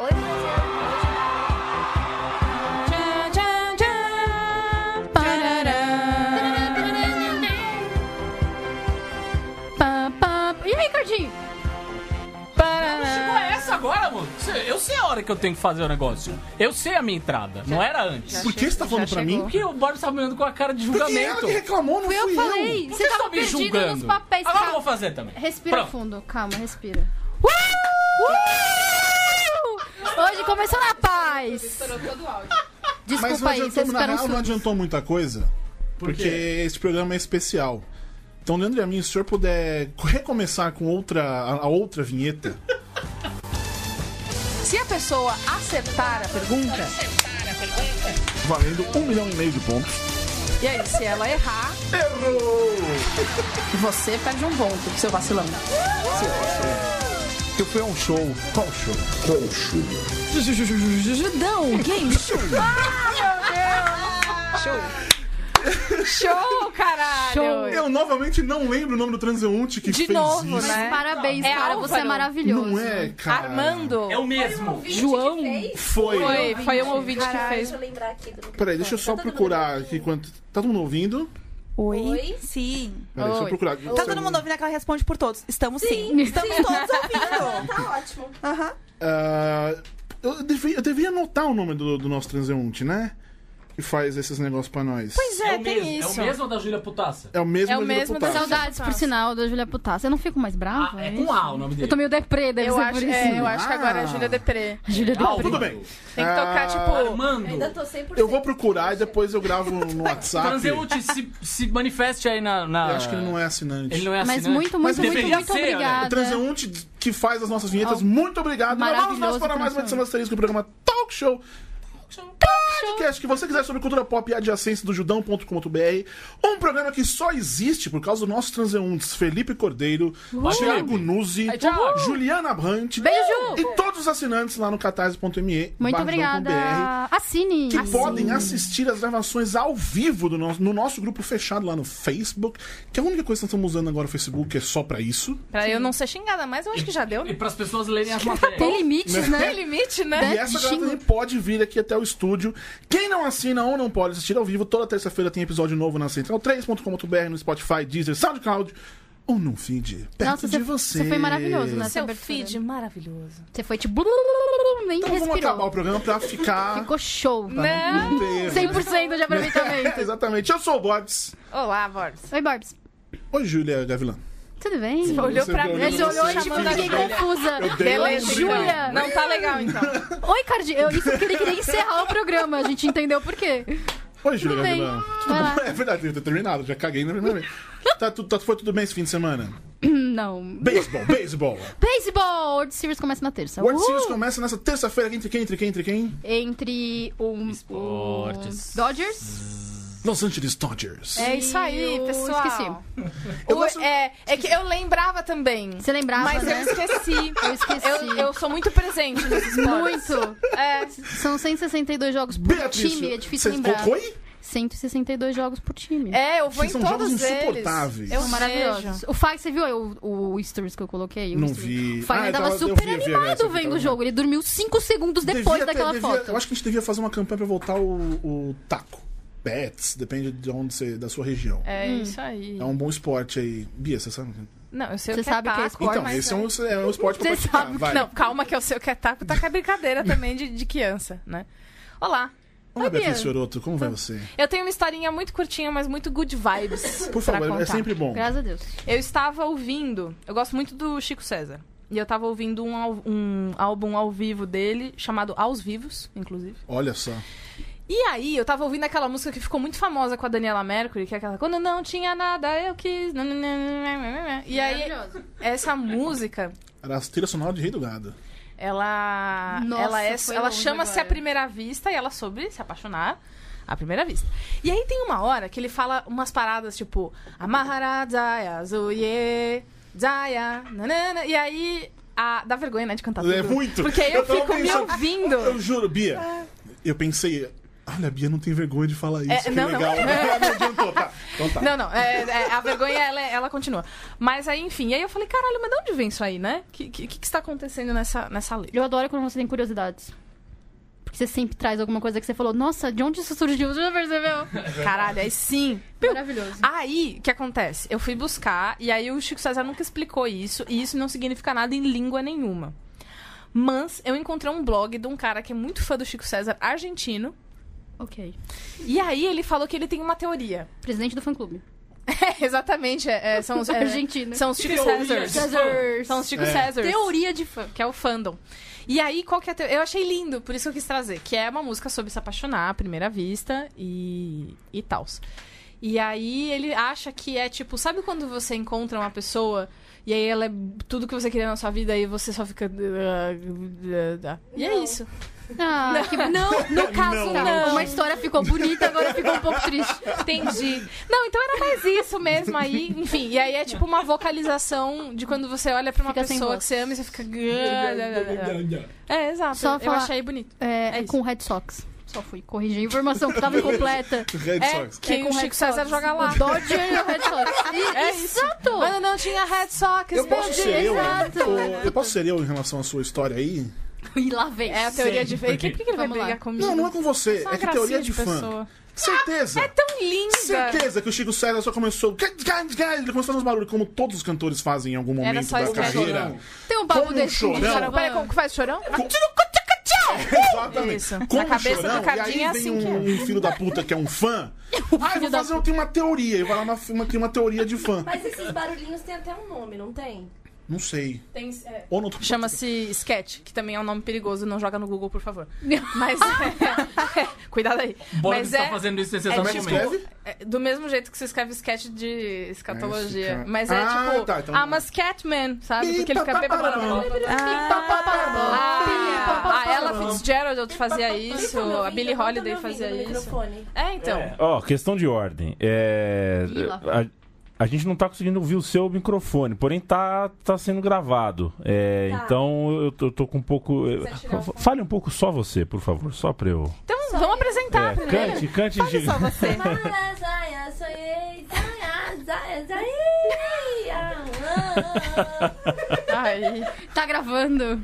Oi. E aí, Cardinho? Chegou essa agora, mano? Eu sei a hora que eu tenho que fazer o negócio. Eu sei a minha entrada. Não era antes. Por que você tá Já falando pra chegou. mim? Porque o Boris tava me olhando com a cara de Porque ela julgamento. que reclamou, não Fui eu fui que falei. Por Você que tava estão me perdido julgando? nos papéis. Agora eu Calma. vou fazer também. Respira Pronto. fundo. Calma, respira. Hoje começou na paz. Desculpa não aí, adiantou, vocês na ficaram real, não surdos. adiantou muita coisa. Porque esse programa é especial. Então, Leandro e a mim, se o senhor puder recomeçar com outra, a, a outra vinheta. Se a pessoa acertar a pergunta, valendo um milhão e meio de pontos. e aí, se ela errar, Errou! você perde um ponto, seu vacilão. Eu fui a um show. Qual show? Judão, game show. Show. Show, caralho. Show. Eu novamente não lembro o nome do transeunte que De fez novo, isso. Mas né? parabéns, É cara. Você é Álvaro. maravilhoso. Não é, cara. Armando. É o mesmo. João. Foi. Foi, foi um ouvinte que Caralho, fez. deixa eu lembrar aqui do. Peraí, deixa eu só Tá procurar aqui quanto. Tá todo mundo ouvindo? Oi? Oi? Sim. Peraí, deixa eu Oi. procurar. Tá todo mundo ouvindo que ela responde por todos. Estamos sim. Estamos todos ouvindo. Tá ótimo. Aham. Ah, eu, devia, eu devia anotar o nome do, do nosso transeunte, né? Que faz esses negócios pra nós. Pois É, é, o tem mesmo. isso. É o mesmo da Júlia Putaça. É o mesmo, É o da Júlia mesmo da Putaça. Saudade. Saudades, por sinal, da Julia Putaça. Eu não fico mais brava? Ah, é isso? com A o nome dele. Eu tô meio deprê, deve Eu ser acho, por isso. é, eu acho que agora é Ah. Júlia Depré. Júlia Ah, deprê. Tudo bem. Tem que tocar, Ah, tipo. Armando. Ainda tô 100%. Eu vou procurar e depois eu gravo no WhatsApp. Transeunte, se, se manifeste aí na, na- Eu acho que ele não é assinante. Ele não é Mas assinante. muito, Mas muito, muito, muito olha. O obrigada. transeunte que faz as nossas vinhetas, muito obrigado. E Vamos nós Maravilhoso para mais uma edição do. Asterisco, o programa Talk Show. Podcast que você quiser sobre cultura pop e adjacência do judão.com.br. Um programa que só existe por causa dos nossos transeuntes Felipe Cordeiro, Thiago Nuzzi, Aí, Thiago. Juliana Brandt Beijo! e todos os assinantes lá no catarse.me. Muito obrigada. Assine. Que Assine. podem assistir as gravações ao vivo do nosso, no nosso grupo fechado lá no Facebook. Que é a única coisa que nós estamos usando agora o Facebook é só pra isso. Pra eu não ser xingada, mas eu acho que já deu, E né? pras pessoas lerem as matérias. Tem limites, Tem né? limite, E né? essa galera pode vir aqui até o estúdio. Quem não assina ou não pode assistir ao vivo, toda terça-feira tem episódio novo na central3.com.br, no Spotify, Deezer, SoundCloud ou no feed perto Nossa, de você- você. você foi maravilhoso, né? Seu abertura. feed maravilhoso. Você foi tipo... Nem Então vamos respirou. acabar o programa pra ficar... Ficou show. Não. Não ter erro, né? 100% de aproveitamento. Exatamente. Eu sou o Borbs. Olá, Borbs. Oi, Barbs. Oi, Júlia Gavilã. Tudo bem? Você olhou pra mim. Você olhou e tipo, fiquei confusa. Beleza. Júlia. Não tá legal, então. Oi, Cardi. Eu, isso porque ele queria encerrar o programa. A gente entendeu por quê. Oi, Júlia. É verdade, eu ter terminado. Já caguei na primeira vez. Tá, tudo, tá, foi tudo bem esse fim de semana? Não. Beisebol, beisebol. Baseball! World Series começa na terça. World Uhul! Series começa nessa terça-feira. Entre quem, entre quem, entre quem? Entre o, Esportes. o Dodgers. Los Angeles Dodgers. É isso aí, pessoal. esqueci. Eu O- gosto- é, é que eu lembrava também. Você lembrava, Mas né? eu esqueci. Eu esqueci. Eu, eu sou muito presente nesses. Muito. É. São 162 jogos por Beatriz, time. É difícil você lembrar. Foi? 162 jogos por time. É, eu vou São em todos jogos insuportáveis. Eu São maravilhosos. O Fag, você viu o, o stories que eu coloquei? O Não stories. vi. O Fag Ah, tava tava- eu super vi, animado vendo o jogo. Ele dormiu 5 segundos depois Devia ter- daquela devia- foto. Eu acho que a gente devia fazer uma campanha pra voltar o, o taco. Pets, depende de onde você, da sua região. É isso aí. É um bom esporte aí. Bia, você sabe? Não, eu sei Você o que sabe é que é taco, esporte, Então, mas esse é um, é um esporte pra Você sabe que. Não, calma que eu sei o que é taco, tá com a brincadeira também de, de criança, né? Olá. Olá, Bia. Beatriz Fioroto, como vai você? Eu tenho uma historinha muito curtinha, mas muito good vibes. Por favor, é contar. sempre bom. Graças a Deus. Eu estava ouvindo. Eu gosto muito do Chico César. E eu tava ouvindo um, um álbum ao vivo dele, chamado Aos Vivos, inclusive. Olha só. E aí, eu tava ouvindo aquela música que ficou muito famosa com a Daniela Mercury, que é aquela Quando não tinha nada, eu quis. E aí, Maravilhoso. essa música, Era a trilha sonora de Rei do Gado. ela. Nossa, ela é, ela chama-se à primeira vista e ela soube se apaixonar à primeira vista. E aí tem uma hora que ele fala umas paradas tipo Amahara Zaya Zuye Zaya nanana, E aí. A, dá vergonha, né, de cantar tudo. É muito. Porque aí eu, Eu fico me pensando- ouvindo. Eu juro, Bia. Eu pensei, olha, a Bia não tem vergonha de falar isso. É, que não, não. legal. Não, adiantou Voltou, tá. Então tá. Não, não. é- é, a vergonha, ela, ela continua. Mas aí, enfim. E aí eu falei, caralho, mas de onde vem isso aí, né? O que, que, que está acontecendo nessa, nessa lei? Eu adoro quando você tem curiosidades. Porque você sempre traz alguma coisa que você falou, nossa, de onde isso surgiu? Você já percebeu? Caralho, aí sim. Maravilhoso. Aí, o que acontece? Eu fui buscar, e aí o Chico César nunca explicou isso, e isso não significa nada em língua nenhuma. Mas eu encontrei um blog de um cara que é muito fã do Chico César, argentino, Ok. e aí ele falou que ele tem uma teoria. Presidente do fã-clube. É, exatamente, é, é, são os... é, Argentina. São os Chico Teoria Césars. São os Chico É. Césars. Teoria de fã. que é o fandom. E aí, qual que é a teo- Eu achei lindo, por isso que eu quis trazer. Que é uma música sobre se apaixonar à primeira vista e, e tal. E aí ele acha que é tipo, sabe quando você encontra uma pessoa e aí ela é tudo que você queria na sua vida e você só fica. E é isso. Ah, que... Não, no caso, Não. não. Uma história ficou bonita, agora ficou um pouco triste. Entendi. Não, então era mais isso mesmo aí. Enfim, e aí é tipo uma vocalização de quando você olha pra uma Fica pessoa que você ama e você fica. É, exato. Só eu falar- achei bonito. É, É com Red Sox. Só fui corrigir a informação que tava incompleta. Red É, Sox. que É com o Red Chico César Sox. joga lá. O Dodger e o Red Sox. E- É. Exato. Quando não tinha Red Sox, Eu posso ser eu? exato. Eu, eu posso ser eu em relação à sua história aí? E lá vem. É a teoria de fake. Por que, que ele vai Vamos lá. brigar comigo? Não, não é com você. É que teoria gracinha de fã. pessoa. Certeza. É tão linda. Certeza que o Chico César só começou. Ele começou a fazer uns barulhos, como todos os cantores fazem em algum Era momento só da carreira. Tem um um desse com chorão. Chorão. Peraí, como que faz chorão? Exatamente. Isso. Como Na cabeça chorão, do Cardinho e aí é vem assim que um, um filho da puta que é um fã. Ah, eu vou fazer tem uma teoria. E vai lá na uma, tem uma teoria de fã. Mas esses barulhinhos têm até um nome, não tem? Não sei. Tem, é, Ou não tô... Chama-se Sketch, que também é um nome perigoso. Não joga no Google, por favor. Mas. é, cuidado aí. Bora Mas é, tá fazendo isso nesse é Como é é do mesmo jeito que você escreve sketch de escatologia. Cara- Mas é Ah, tipo. tá, então- I'm a Scatman, sabe? Porque ele fica. Ah, Ah, a Ella Fitzgerald fazia isso, a Billie Holiday fazia isso. É, então. Ó, questão de ordem. É. a, gente não tá conseguindo ouvir o seu microfone, porém tá, tá sendo gravado. É, Tá. Então eu tô, tô com um pouco. eu- fa- Fale um pouco só você, por favor, só pra eu. Então, vamos apresentar É, primeiro. cante, cante. de- Só você. Ai. Tá gravando?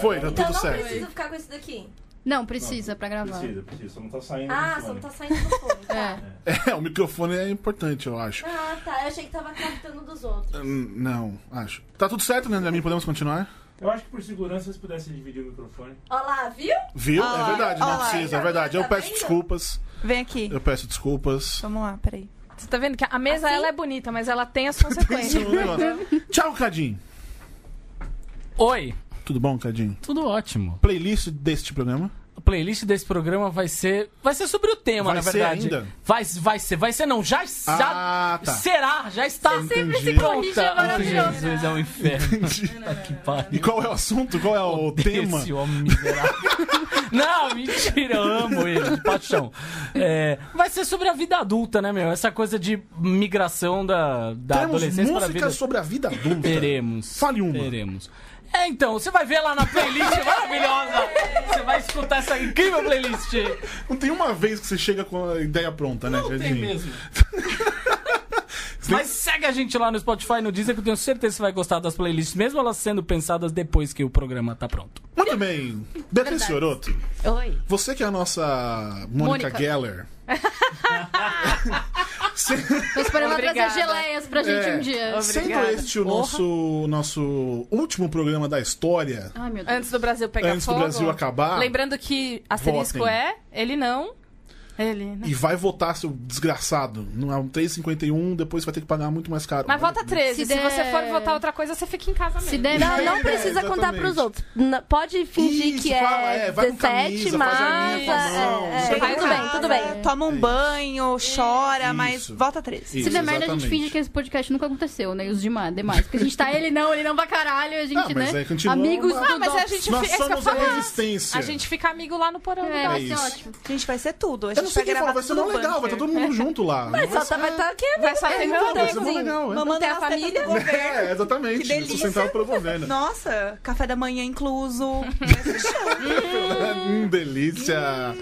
Foi, tá Então tudo não certo. preciso ficar com isso daqui. Não, precisa pra gravar. Precisa, precisa, só não tá saindo. Ah, só não tá saindo do fone. Tá. É. É, o microfone é importante, eu acho. Ah, tá. Eu achei que tava captando dos outros. Hum, Não, acho. Tá tudo certo, né, André? Podemos continuar? Eu acho que por segurança se pudesse dividir o microfone. Olha lá, viu? Viu? Olha é verdade, não olha lá. precisa, é verdade. Eu Tá peço vendo? desculpas. Vem aqui. Eu peço desculpas. Vamos lá, peraí. Você tá vendo que a mesa Assim? ela é bonita, mas ela tem as consequências. é negócio. Tchau, Cadinho. Oi, Tudo bom, Cadinho? tudo ótimo. Playlist deste programa? A playlist desse programa vai ser. Vai ser sobre o tema, Vai na ser verdade. ainda? Vai, vai ser, vai ser não. Já, já Ah, tá. será, já está. Entendi. corrige, é maravilhoso. Jesus, é um inferno. que pariu. E qual é o assunto? Qual é o tema? Esse homem miserável. Não, mentira, eu amo ele, de paixão. É, vai ser sobre a vida adulta, né, meu? Essa coisa de migração da, da Temos adolescência para a música vida. sobre a vida adulta. Teremos. Fale uma. Teremos. É, então, você vai ver lá na playlist maravilhosa. Você vai escutar essa incrível playlist. Não tem uma vez que você chega com a ideia pronta, né, Não tem Cadinho? mesmo. Mas segue a gente lá no Spotify e no Deezer que eu tenho certeza que você vai gostar das playlists, mesmo elas sendo pensadas depois que o programa tá pronto. Muito bem. Beatriz Fioroto, Oi. você que é a nossa Mônica Mônica. Geller. Tô esperando ela trazer Obrigada. geleias pra gente É. um dia. Sendo Obrigada. este o nosso, nosso último programa da história, Ai, meu Deus. Antes do Brasil pegar antes do fogo. Brasil acabar, Lembrando que asterisco Votem. é, ele não. Ele, né? e vai votar, seu desgraçado. Não é um 3,51, depois vai ter que pagar muito mais caro. Mas vota 13. Se, Se der- você for votar outra coisa, você fica em casa mesmo. Se der, Não, não É, precisa contar exatamente. pros outros. N- pode fingir Isso, que fala, é, é, vai com 17, camisa, faz a mas. linha com a mão, é, é, tudo bem, tudo bem. Toma um Isso. banho, chora, Isso. mas volta três. Isso, Se der merda, a gente finge que esse podcast nunca aconteceu, né? E os demais, demais. Porque a gente tá ele não, ele não pra caralho, a gente, Ah, mas né? continua Amigos do Ah, mas a gente Nós fi- é somos a resistência. A gente fica amigo lá no porão. É, vai É ser ótimo. Gente, vai ser tudo. A gente não sei vai quem vai ser mó legal, vai estar todo mundo junto lá. Mas Vai só tá, vai estar aqui. Vai só ter É, meu é. Mamando tem a nas tetas família? É, exatamente. Que delícia. Sustentado pelo governo. Nossa, café da manhã incluso. Hum, delícia.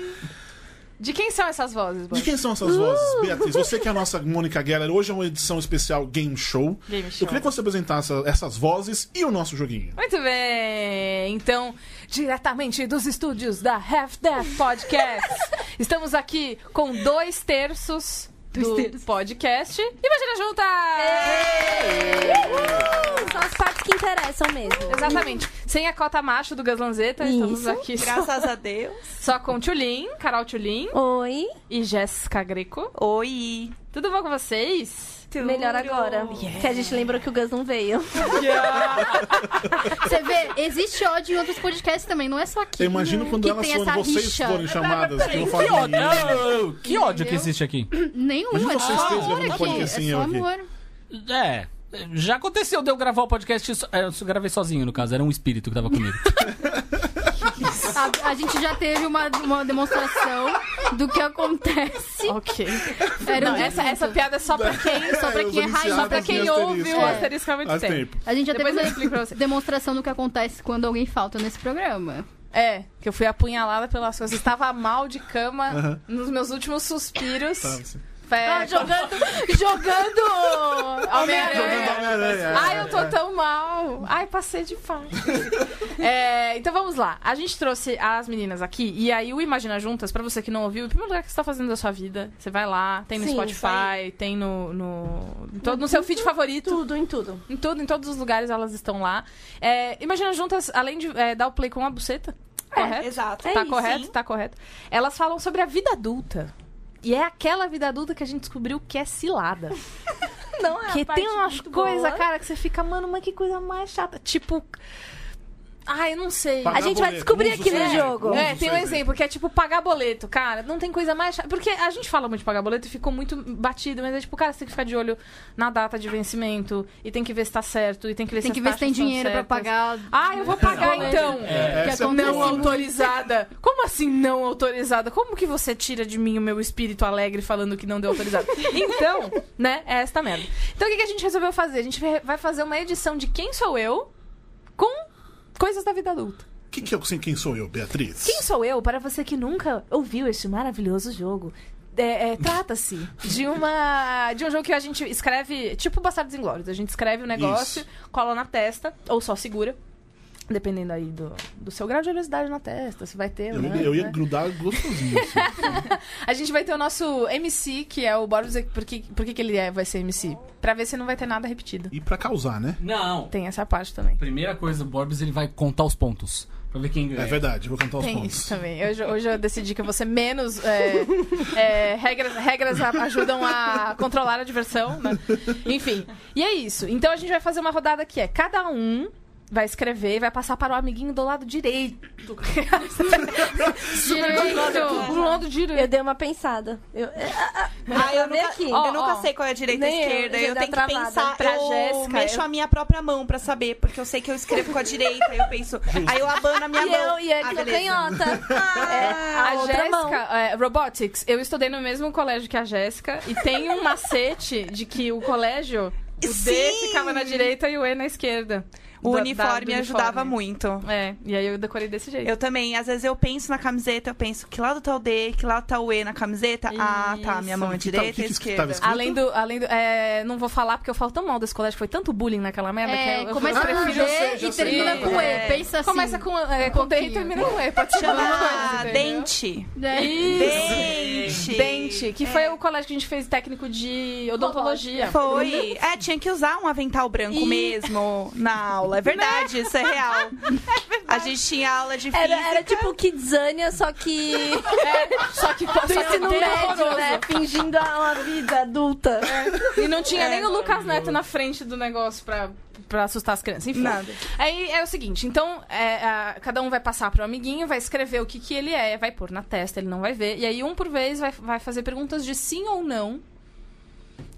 De quem são essas vozes, De Bob? quem são essas vozes, Beatriz? Você que é a nossa Mônica Geller, hoje é uma edição especial Game Show. Game Eu show. queria que você apresentasse essas vozes e o nosso joguinho. Muito bem! Então, diretamente dos estúdios da Half Death Podcast, estamos aqui com dois terços do podcast. Imagina Juntas! São as partes que interessam mesmo. Exatamente. Sem a cota macho do Gaslanzeta, estamos Isso. aqui Graças a Deus. só com Tulin, Carol Tulin Oi. e Jéssica Greco. Oi. Tudo bom com vocês? Melhor agora. Que a gente lembrou que o Gus não veio. Você vê, existe ódio em outros podcasts também, não é só aqui. Eu imagino quando que elas essa vocês rixa. forem chamadas, que ódio, que ódio que existe aqui. Nenhum, Imagina é vocês só amor aqui. É só aqui. amor. É. Já aconteceu de eu gravar o podcast. so- é, Eu gravei sozinho, no caso. Era um espírito que tava comigo. A, a gente já teve uma, uma demonstração do que acontece. Ok. Era Não, essa, essa piada é só pra quem, só pra É, quem é raiz, só pra quem em ouve o É. asterisco há muito Faz tempo. tempo. A gente já Depois teve uma demonstração do que acontece quando alguém falta nesse programa. É, que eu fui apunhalada pelas coisas. Estava mal de cama nos meus últimos suspiros. Tá. É, Ah, jogando, jogando Homem-Aranha. Ai, eu tô É. tão mal. Ai, passei de fase. É, então vamos lá. A gente trouxe as meninas aqui. E aí o Imagina Juntas, pra você que não ouviu, em primeiro lugar, o que você tá fazendo da sua vida? Você vai lá, tem no Sim, Spotify, tem no. No, em todo, no seu feed favorito. tudo, em tudo. Em tudo, em todos os lugares elas estão lá. É, Imagina Juntas, além de é, dar o play com a buceta. Correto? Exato. É tá isso, correto? sim. Tá correto. Elas falam sobre a vida adulta. E é aquela vida adulta que a gente descobriu que é cilada. Não é que tem umas coisas, cara, que você fica, mano, mas que coisa mais chata. Tipo. Ai, eu não sei. Pagar A gente vai boleto, descobrir usa aqui o no jogo. É, usa tem um exemplo que é tipo pagar boleto, cara. Não tem coisa mais. Porque a gente fala muito de pagar boleto e ficou muito batido, mas é tipo, cara, você tem que ficar de olho na data de vencimento e tem que ver se tá certo e tem que ver Tem se que as ver se tem dinheiro pra certas. pagar. Ah, eu vou pagar boleto. então. É, que é Não autorizada. Como assim não autorizada? Como que você tira de mim o meu espírito alegre falando que não deu autorizada? Então, né, é esta merda. Então o que que a gente resolveu fazer? A gente vai fazer uma edição de Quem Sou Eu com coisas da vida adulta. Que que eu, assim, quem sou eu, Beatriz? Quem sou eu para você que nunca ouviu este maravilhoso jogo? É, é, Trata-se de uma de um jogo que a gente escreve, tipo Bastardos Inglórios. A gente escreve o negócio, Isso. cola na testa, ou só segura. Dependendo aí do, do seu grau de oleosidade na testa, se vai ter Eu, não. eu ia né? grudar gostosinho. Assim. A gente vai ter o nosso MC, que é o Boris. Por que, por que, que ele é, vai ser MC? Pra ver se não vai ter nada repetido. E pra causar, né? Não. Tem essa parte também. Primeira coisa, o Borbs ele vai contar os pontos. Pra ver quem ganha. É verdade, vou cantar os Tem pontos. isso também. Hoje, hoje eu decidi que eu vou ser menos. é, é, regras, regras ajudam a controlar a diversão, né? Enfim. E é isso. Então a gente vai fazer uma rodada que é cada um. Vai escrever e vai passar para o amiguinho do lado direito. Direito. Do lado direito. Eu dei uma pensada. Eu, Ah, eu nunca, aqui. eu Ó, nunca sei qual é a direita e a eu, esquerda. Eu, dá tenho que pensar. Pra eu Jéssica, mexo eu- a minha própria mão pra saber, porque eu sei que eu escrevo com a direita. Aí eu penso. Aí eu abano a minha e mão. eu, e ele ah, canhota. É, a a outra mão. Jéssica, é, Robotics, eu estudei no mesmo colégio que a Jéssica e tem um macete de que o colégio, o D Sim! ficava na direita e o E na esquerda. O Da- da- uniforme do ajudava uniforme. muito. É, e aí eu decorei desse jeito. Eu também, às vezes eu penso na camiseta, eu penso que lado tá o D, que lado tá o E na camiseta. Ah, tá, minha mão é Que tal- direita que e que esquerda. escrito? Além do. Além do é, não vou falar porque eu falo tão mal desse colégio, foi tanto bullying naquela merda que É, eu, eu começa com prefiro- D já sei, já e sei. termina com É. E. Pensa assim. Começa com, é, com D e termina com E. Pode chamar coisa, entendeu? dente. É. Dente. Dente, que foi o colégio que a gente fez técnico de odontologia. Foi. É, tinha que usar um avental branco mesmo na aula. É verdade, isso é real. A gente tinha aula de física. Era, era tipo Kidzania, só que É, só que que ensino médio, né? Fingindo uma vida adulta. E não tinha É. nem o Lucas Neto na frente do negócio pra, pra assustar as crianças. Enfim. Nada. Aí é o seguinte, então, é, a- cada um vai passar pro amiguinho, vai escrever o que, que ele é, vai pôr na testa, ele não vai ver. E aí, um por vez, vai, vai fazer perguntas de sim ou não.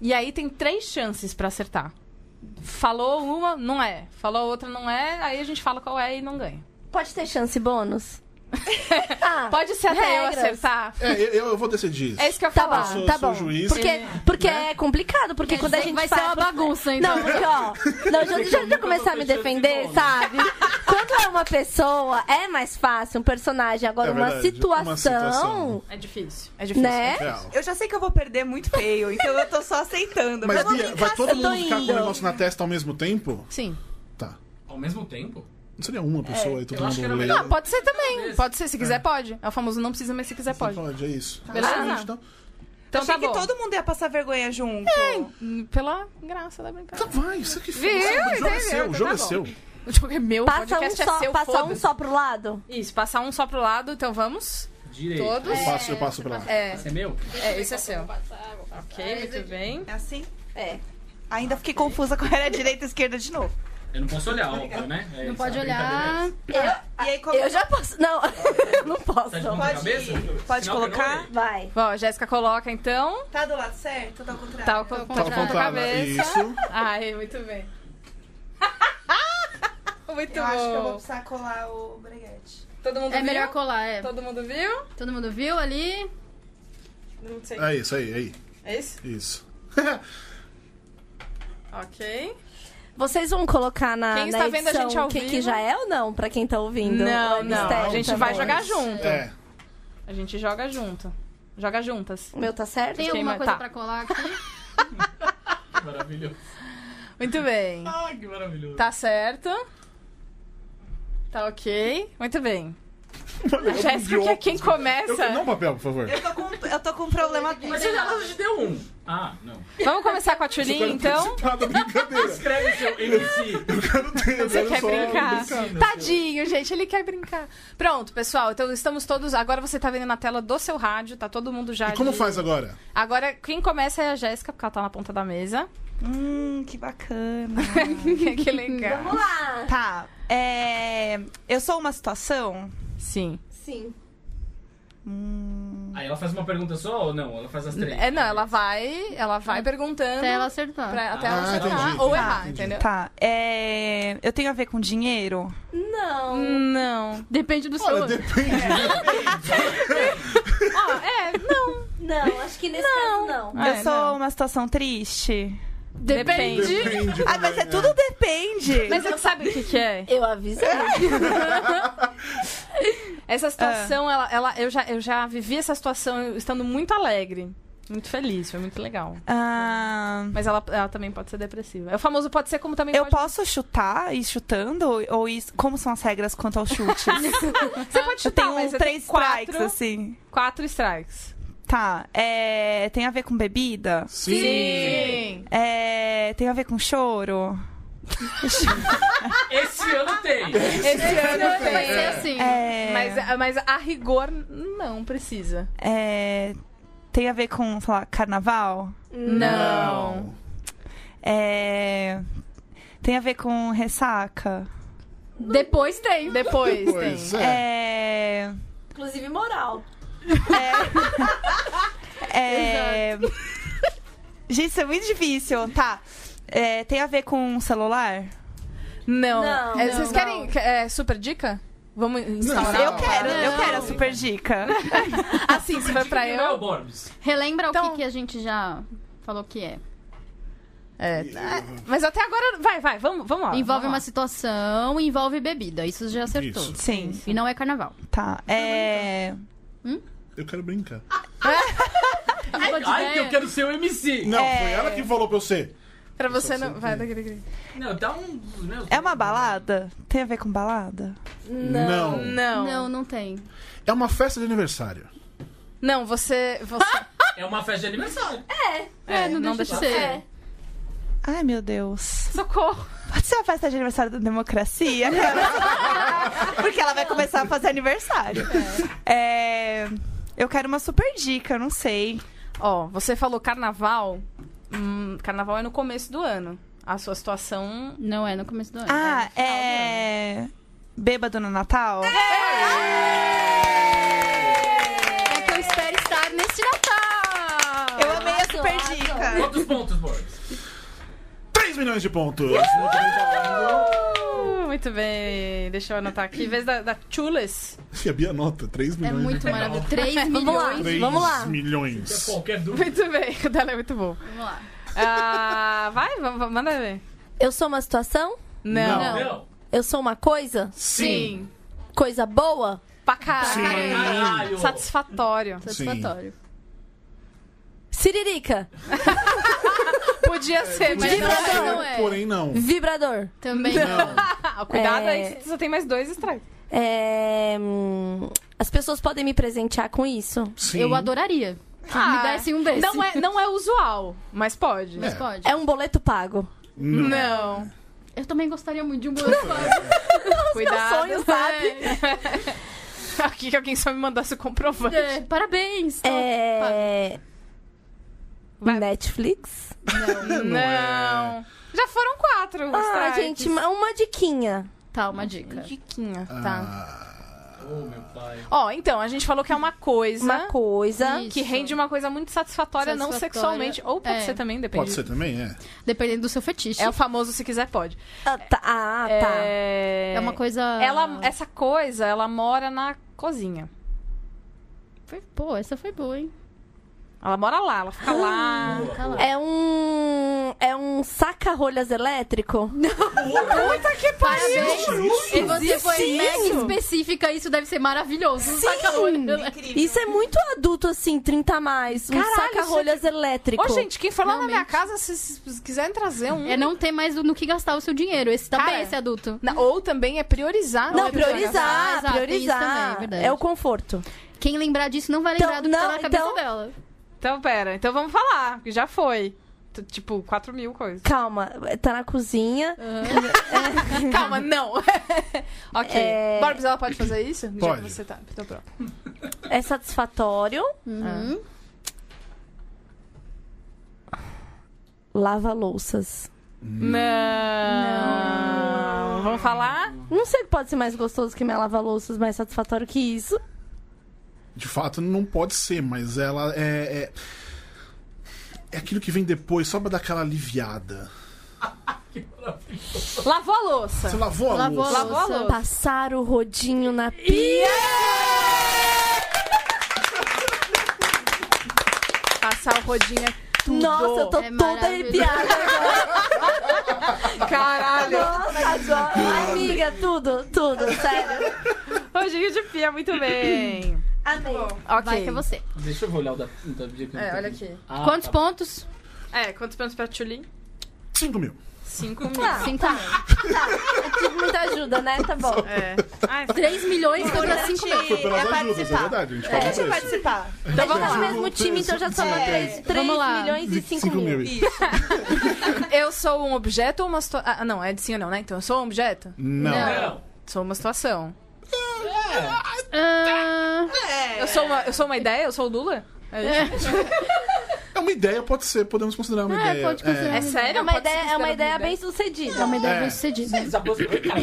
E aí tem três chances pra acertar. Falou uma, não é. Falou outra, não é. Aí a gente fala qual é e não ganha. Pode ter chance bônus? Ah, Pode ser até eu regras. acertar. É, eu, eu vou decidir isso. É isso que eu Tá falo. bom, sou- tá sou bom. juiz. Porque, porque é complicado, porque quando a gente vai faz... ser uma bagunça, então. Não, porque ó... Não, já, já, já começar a me defender, sabe? Quando é uma pessoa, é mais fácil um personagem. Agora, É uma, verdade, situação, uma situação. É difícil. É difícil. né? Real. Eu já sei que eu vou perder muito feio, então eu tô só aceitando. Mas, Vamos Bia, vai todo mundo ficar com o indo. negócio na testa ao mesmo tempo? Sim. Tá. Ao mesmo tempo? Não seria uma pessoa e todo eu acho que mundo lê? Não, pode ser também. Pode ser, se quiser, pode. É o famoso não precisa, mas se quiser, pode. Pode, é isso. Beleza? Ah, então- Então Achei tá bom. que todo mundo ia passar vergonha junto. Hum, Pela graça da brincadeira. Então vai, isso aqui Viu? O jogo é seu, o Então jogo tá é bom. seu. É meu, Passa um podcast só, é seu, passa um só pro lado. Isso, passar um só pro lado, então vamos. Direito. Todos. Eu passo, eu passo pra lá. É, Esse é meu? é, esse é seu. Ok, muito bem. É assim? É. Ainda fiquei confusa com era direita e esquerda de novo. Eu não posso olhar, óbvio, né? É Não isso, pode olhar. brincadeira E aí, como... Eu já posso. Não, eu não posso. é. Tá Pode. Pode Sinal eu colocar? Vai. Bom, a Jéssica coloca então. Tá do lado certo ou tá ao contrário? Tá, tá, com tá a de Tá apontada. cabeça. Isso. Ai, muito bem. Muito Eu bom. acho que eu vou precisar colar o breguete. Todo mundo É viu? melhor colar, é. Todo mundo viu? Todo mundo viu ali? Não sei. É isso aí, aí. É isso? Isso. Ok. Vocês vão colocar na, Quem na está vendo a edição gente ao o que, vivo? que já é ou não? Pra quem tá ouvindo? Não, é não. mistério A gente também? vai jogar junto. É. A gente joga junto. Joga juntas. O meu tá certo? Tem alguma coisa tá. pra colar aqui? Maravilhoso. Muito bem. Ah, que maravilhoso. Tá certo. Tá ok. Muito bem. A Jéssica, eu que é quem Eu, começa. não, papel, por favor. Eu tô com, eu tô com um problema Mas você já te deu um. Ah, não. Vamos começar com a Eu Tulin, quero então? Escreve seu MC. Eu quero ter, eu Você quer brincar? brincar. Tadinho, gente, ele quer brincar. Pronto, pessoal, então estamos todos. Agora você tá vendo na tela do seu rádio, tá todo mundo já. E como de- faz agora? Agora, quem começa é a Jéssica, porque ela tá na ponta da mesa. Hum, que bacana. que legal. Vamos lá. tá, é... Eu sou uma situação... Sim. Sim. Aí ela faz uma pergunta só ou não? Ela faz as três? É, não, ela vai, ela vai perguntando Até ela acertar. pra- até ela Ah, acertar entendi, ou entendi, errar, entendi. entendeu? Tá, é... Eu tenho a ver com dinheiro? Não. Não. Depende do seu. Olha, depende. Ó, é, não. Não, acho que nesse caso não. Ah, eu é, sou não. uma situação triste? Depende. Depende. Ah, mas é também, tudo depende. Mas você sabe o que, que é? Eu avisei. Essa situação, ela, ela, eu, já, eu já vivi essa situação estando muito alegre. Muito feliz, foi muito legal. Ah, Mas ela, ela também pode ser depressiva. É o famoso pode ser como também eu pode... posso chutar e ir chutando? Ou isso... como são as regras quanto aos chutes? Você pode eu chutar, tenho mas você três tem quatro, strikes, assim. quatro strikes. Tá, é... tem a ver com bebida? Sim! É... Tem a ver com choro? Esse ano tem. Esse ano Vai tem. ser assim. É... Mas, mas a rigor, não precisa. é... Tem a ver com, sei lá, carnaval? Não. É... Tem a ver com ressaca? Depois tem. Depois, Pois tem. é. É... Inclusive moral. É... Gente, isso é muito difícil. Tá. É, tem a ver com celular? Não. Não, É, não, vocês não. querem é, super dica? Vamos instaurar? eu quero, eu não. quero a super dica. Assim, se for pra Não é o eu. Relembra o Então- que, que a gente já falou que é. É, é, mas até agora. Vai, vai, vamos, vamos lá. Envolve vamos uma lá. situação, envolve bebida. Isso já acertou. Isso. Sim, E não é carnaval. tá. É... Eu quero brincar. De Ai, que eu quero ser o MC. Não, foi ela que falou pra eu ser. Pra você não. Vai, daquele. Não, dá um dos meus. é uma balada? Tem a ver com balada? Não. Não. Não, não tem. É uma festa de aniversário. Não, você. você É uma festa de aniversário. é, não deixa de ser. É. Ai, meu Deus. Socorro. Pode ser uma festa de aniversário da democracia? Porque ela vai começar a fazer aniversário. É... Eu quero uma super dica, eu não sei. Ó, você falou carnaval. Hum, carnaval é no começo do ano. A sua situação. Não é no começo do ano. Ah, ano. é. Bêbado no Natal? É que eu espero estar neste Natal! Eu amei a super dica. Quantos pontos, Borbs? 3 milhões de pontos. Muito bem falando. Uh, muito bem. Deixa eu anotar aqui. Em vez da, da Chules. E a Bia nota 3 É milhões. muito maravilhoso. 3 Vamos lá. milhões. 3 Vamos lá. milhões. Qualquer dúvida. Muito bem. O dela é muito bom. Vamos lá. Ah, vai, vamos, vamos- manda ver. Eu sou uma situação? Não. Não. Não. Eu sou uma coisa? Sim. Coisa boa? Pra caralho. Caralho. Satisfatório. Satisfatório. Siririca? Podia ser, mas Podia não ser. é. não é. Porém, não. Vibrador? Também não. Ah, Cuidado É. aí, você só tem mais dois strikes. É, hum, As pessoas podem me presentear com isso? Sim. Eu adoraria. Que me desse um desse. Não é, não é usual, mas pode. Mas pode. É um boleto pago? Não. Eu também gostaria muito de um boleto pago. Cuidado. sonho, sabe? Aqui que alguém só me mandasse o comprovante. É, parabéns. É. Vai. Netflix? Não. Já foram quatro. Ah, strikes. gente, uma uma diquinha. Tá, uma dica. Diquinha, Ah. tá. Ô, meu pai. Ó, então, a gente falou que é uma coisa Uma coisa. Isso. que rende uma coisa muito satisfatória, não Satisfatória. sexualmente. Ou pode É. ser também, depende. Pode ser também, é. Dependendo do seu fetiche. É o famoso se quiser pode. Ah, tá. Ah, tá. É... É uma coisa. Ela, essa coisa, ela mora na cozinha. Foi- Pô, essa foi boa, hein? Ela mora lá, ela fica lá. É um. É um saca-rolhas elétrico? Parabéns! E você foi mega específica, isso deve ser maravilhoso. Um saca-rolha. Isso é muito adulto, assim, 30 a mais. Um Caralho, saca-rolhas elétrico. Ô, gente, quem for lá na minha casa, se, se quiserem trazer um. É não ter mais no que gastar o seu dinheiro. Esse também Cara, esse adulto. Na- Ou também é priorizar. Não, né, priorizar, também, priorizar. é. É o conforto. Quem lembrar disso não vai Então, lembrar do que tá não, na cabeça então- dela. Então, pera. Então vamos falar, porque já foi. T- Tipo, 4 mil coisas. Calma, tá na cozinha. Calma, não. ok. É- Borbs, ela pode fazer isso? Do jeito Pode. que Você tá. Então, pronto. É satisfatório. Uhum. Lava louças. Não. Vamos falar? Não sei o que pode ser mais gostoso que minha lava louças, mais satisfatório que isso. De fato, não pode ser, mas ela é. É, é aquilo que vem depois, só pra dar aquela aliviada. Lavou a louça. Você lavou a Lavou a louça? Lavou a louça. Passar o rodinho na pia. Passar o rodinho é tudo. Nossa, eu tô É toda arrepiada agora. Caralho. Nossa, agora. Amiga, tudo, tudo, sério. Rodinho de pia, muito bem. Amei. Ok. Vai que é você. Deixa eu olhar o da, da que eu É, olha tô- aqui. Ah, Quantos tá. pontos? É, quantos pontos pra Tchulin? 5 mil. 5 mil. Tá, Cinco tá, mil. tá. Eu tive muita ajuda, né? Tá bom. É. Ai, 3 milhões contra 5 mil. Foi pelas É ajudas, é participar. verdade. A gente É, fala deixa eu isso. participar. Então vamos lá. no mesmo time, então já soma É. 3, 3 Vamos lá. milhões e 5 5 mil. mil. Isso. Eu sou um objeto ou uma situação. Ah, não, é de sim ou não, né? Então eu sou um objeto? Não. Não. Sou uma situação. Ah, Eu sou uma, eu sou uma ideia? Eu sou o Lula? É, isso? É uma ideia, pode ser, podemos considerar uma É, ideia. pode considerar. É sério? É uma Pode ideia, é uma ideia bem sucedida. é uma ideia É. bem sucedida.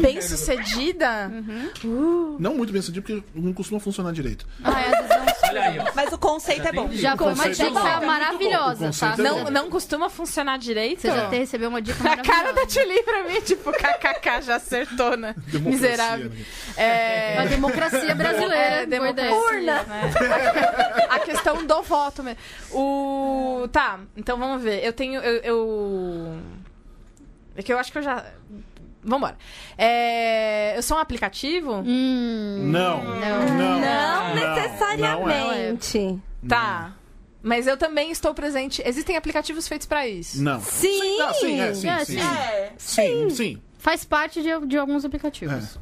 Bem sucedida? Não muito bem sucedido, porque não costuma funcionar direito. Ai, às vezes não- Olha aí, ó. Mas o conceito é bom. Já foi uma é dica bom. O maravilhosa, tá? é Não, bom. não costuma funcionar direito? Você já te recebeu uma dica A maravilhosa. cara da Tchuli pra mim, tipo, kkk, já acertou, né? Democracia, Miserável. né? É... A democracia brasileira. É, ideia. democracia, né? A questão do voto mesmo. O... Tá, então vamos ver. Eu tenho... Eu, eu... É que eu acho que eu já... Vambora. É... Eu sou um aplicativo? Hum, Não. Não. Não Não, necessariamente. Tá. Mas eu também estou presente. Existem aplicativos feitos pra isso? Não. Sim. Ah, sim, é, sim, É, sim. sim. É. Sim, sim. faz parte de, de alguns aplicativos.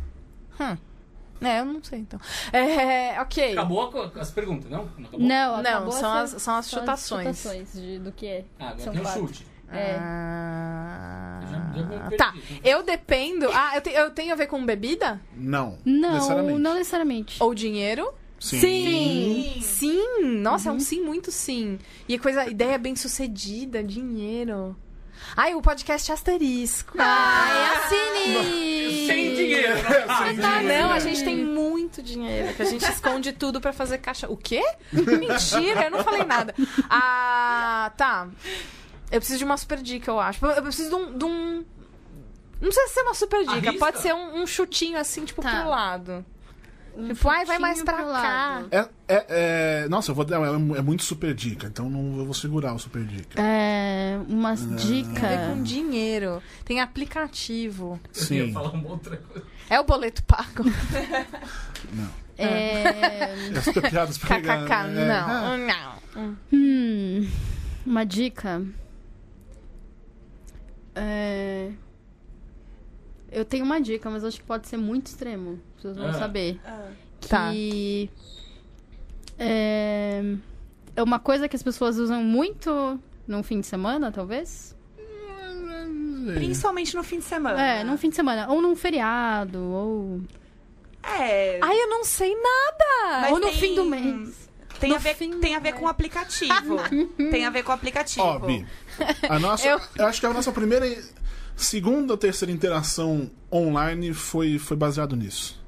É, eu não sei, então. É, ok. Acabou as perguntas, não? Não acabou? Não, Não, são as, são as são chutações. chutações de- do que é. Ah, agora São tem um chute. É. Ah, Já- já me perdi. tá. Eu dependo. Ah, eu, te- eu tenho a ver com bebida? Não. Não, necessariamente. não necessariamente. Ou dinheiro? Sim. Sim. Sim. Nossa, é um sim muito sim. E coisa, ideia bem sucedida, dinheiro. Ai, o podcast Asterisco. Ai, assine! Sem dinheiro. Não, a gente tem muito dinheiro, que a gente esconde tudo pra fazer caixa. O quê? Mentira, eu não falei nada. Ah, tá. Eu preciso de uma super dica, eu acho. Eu preciso de um. de um- Não precisa ser uma super dica, Arrisca. pode ser um, um chutinho assim, tipo, Tá. pro lado. Tipo, ai, vai mais pra cá. É, é, é- Nossa, eu vou dar. É, é muito super dica, então não, eu vou segurar o super dica. É, umas Tem a ver com dinheiro. Tem aplicativo. Sim. Eu ia falar uma outra coisa. É o boleto pago. É, As piadas pra KKK, né? não. É. Não. hum, uma dica. É, eu tenho uma dica, mas acho que pode ser muito extremo. Vocês vão Ah. saber. Tá. Que é, é uma coisa que as pessoas usam muito num fim de semana, talvez? Principalmente no fim de semana. É, num fim de semana. Ou num feriado, ou. É. Ai, eu não sei nada. Mas ou no tem- fim do mês. Tem No a, ver, fim, tem a ver com o aplicativo. tem a ver com o aplicativo. Ó, Bi, a nossa, Eu- eu... acho que a nossa primeira, segunda ou terceira interação online foi, foi baseado nisso.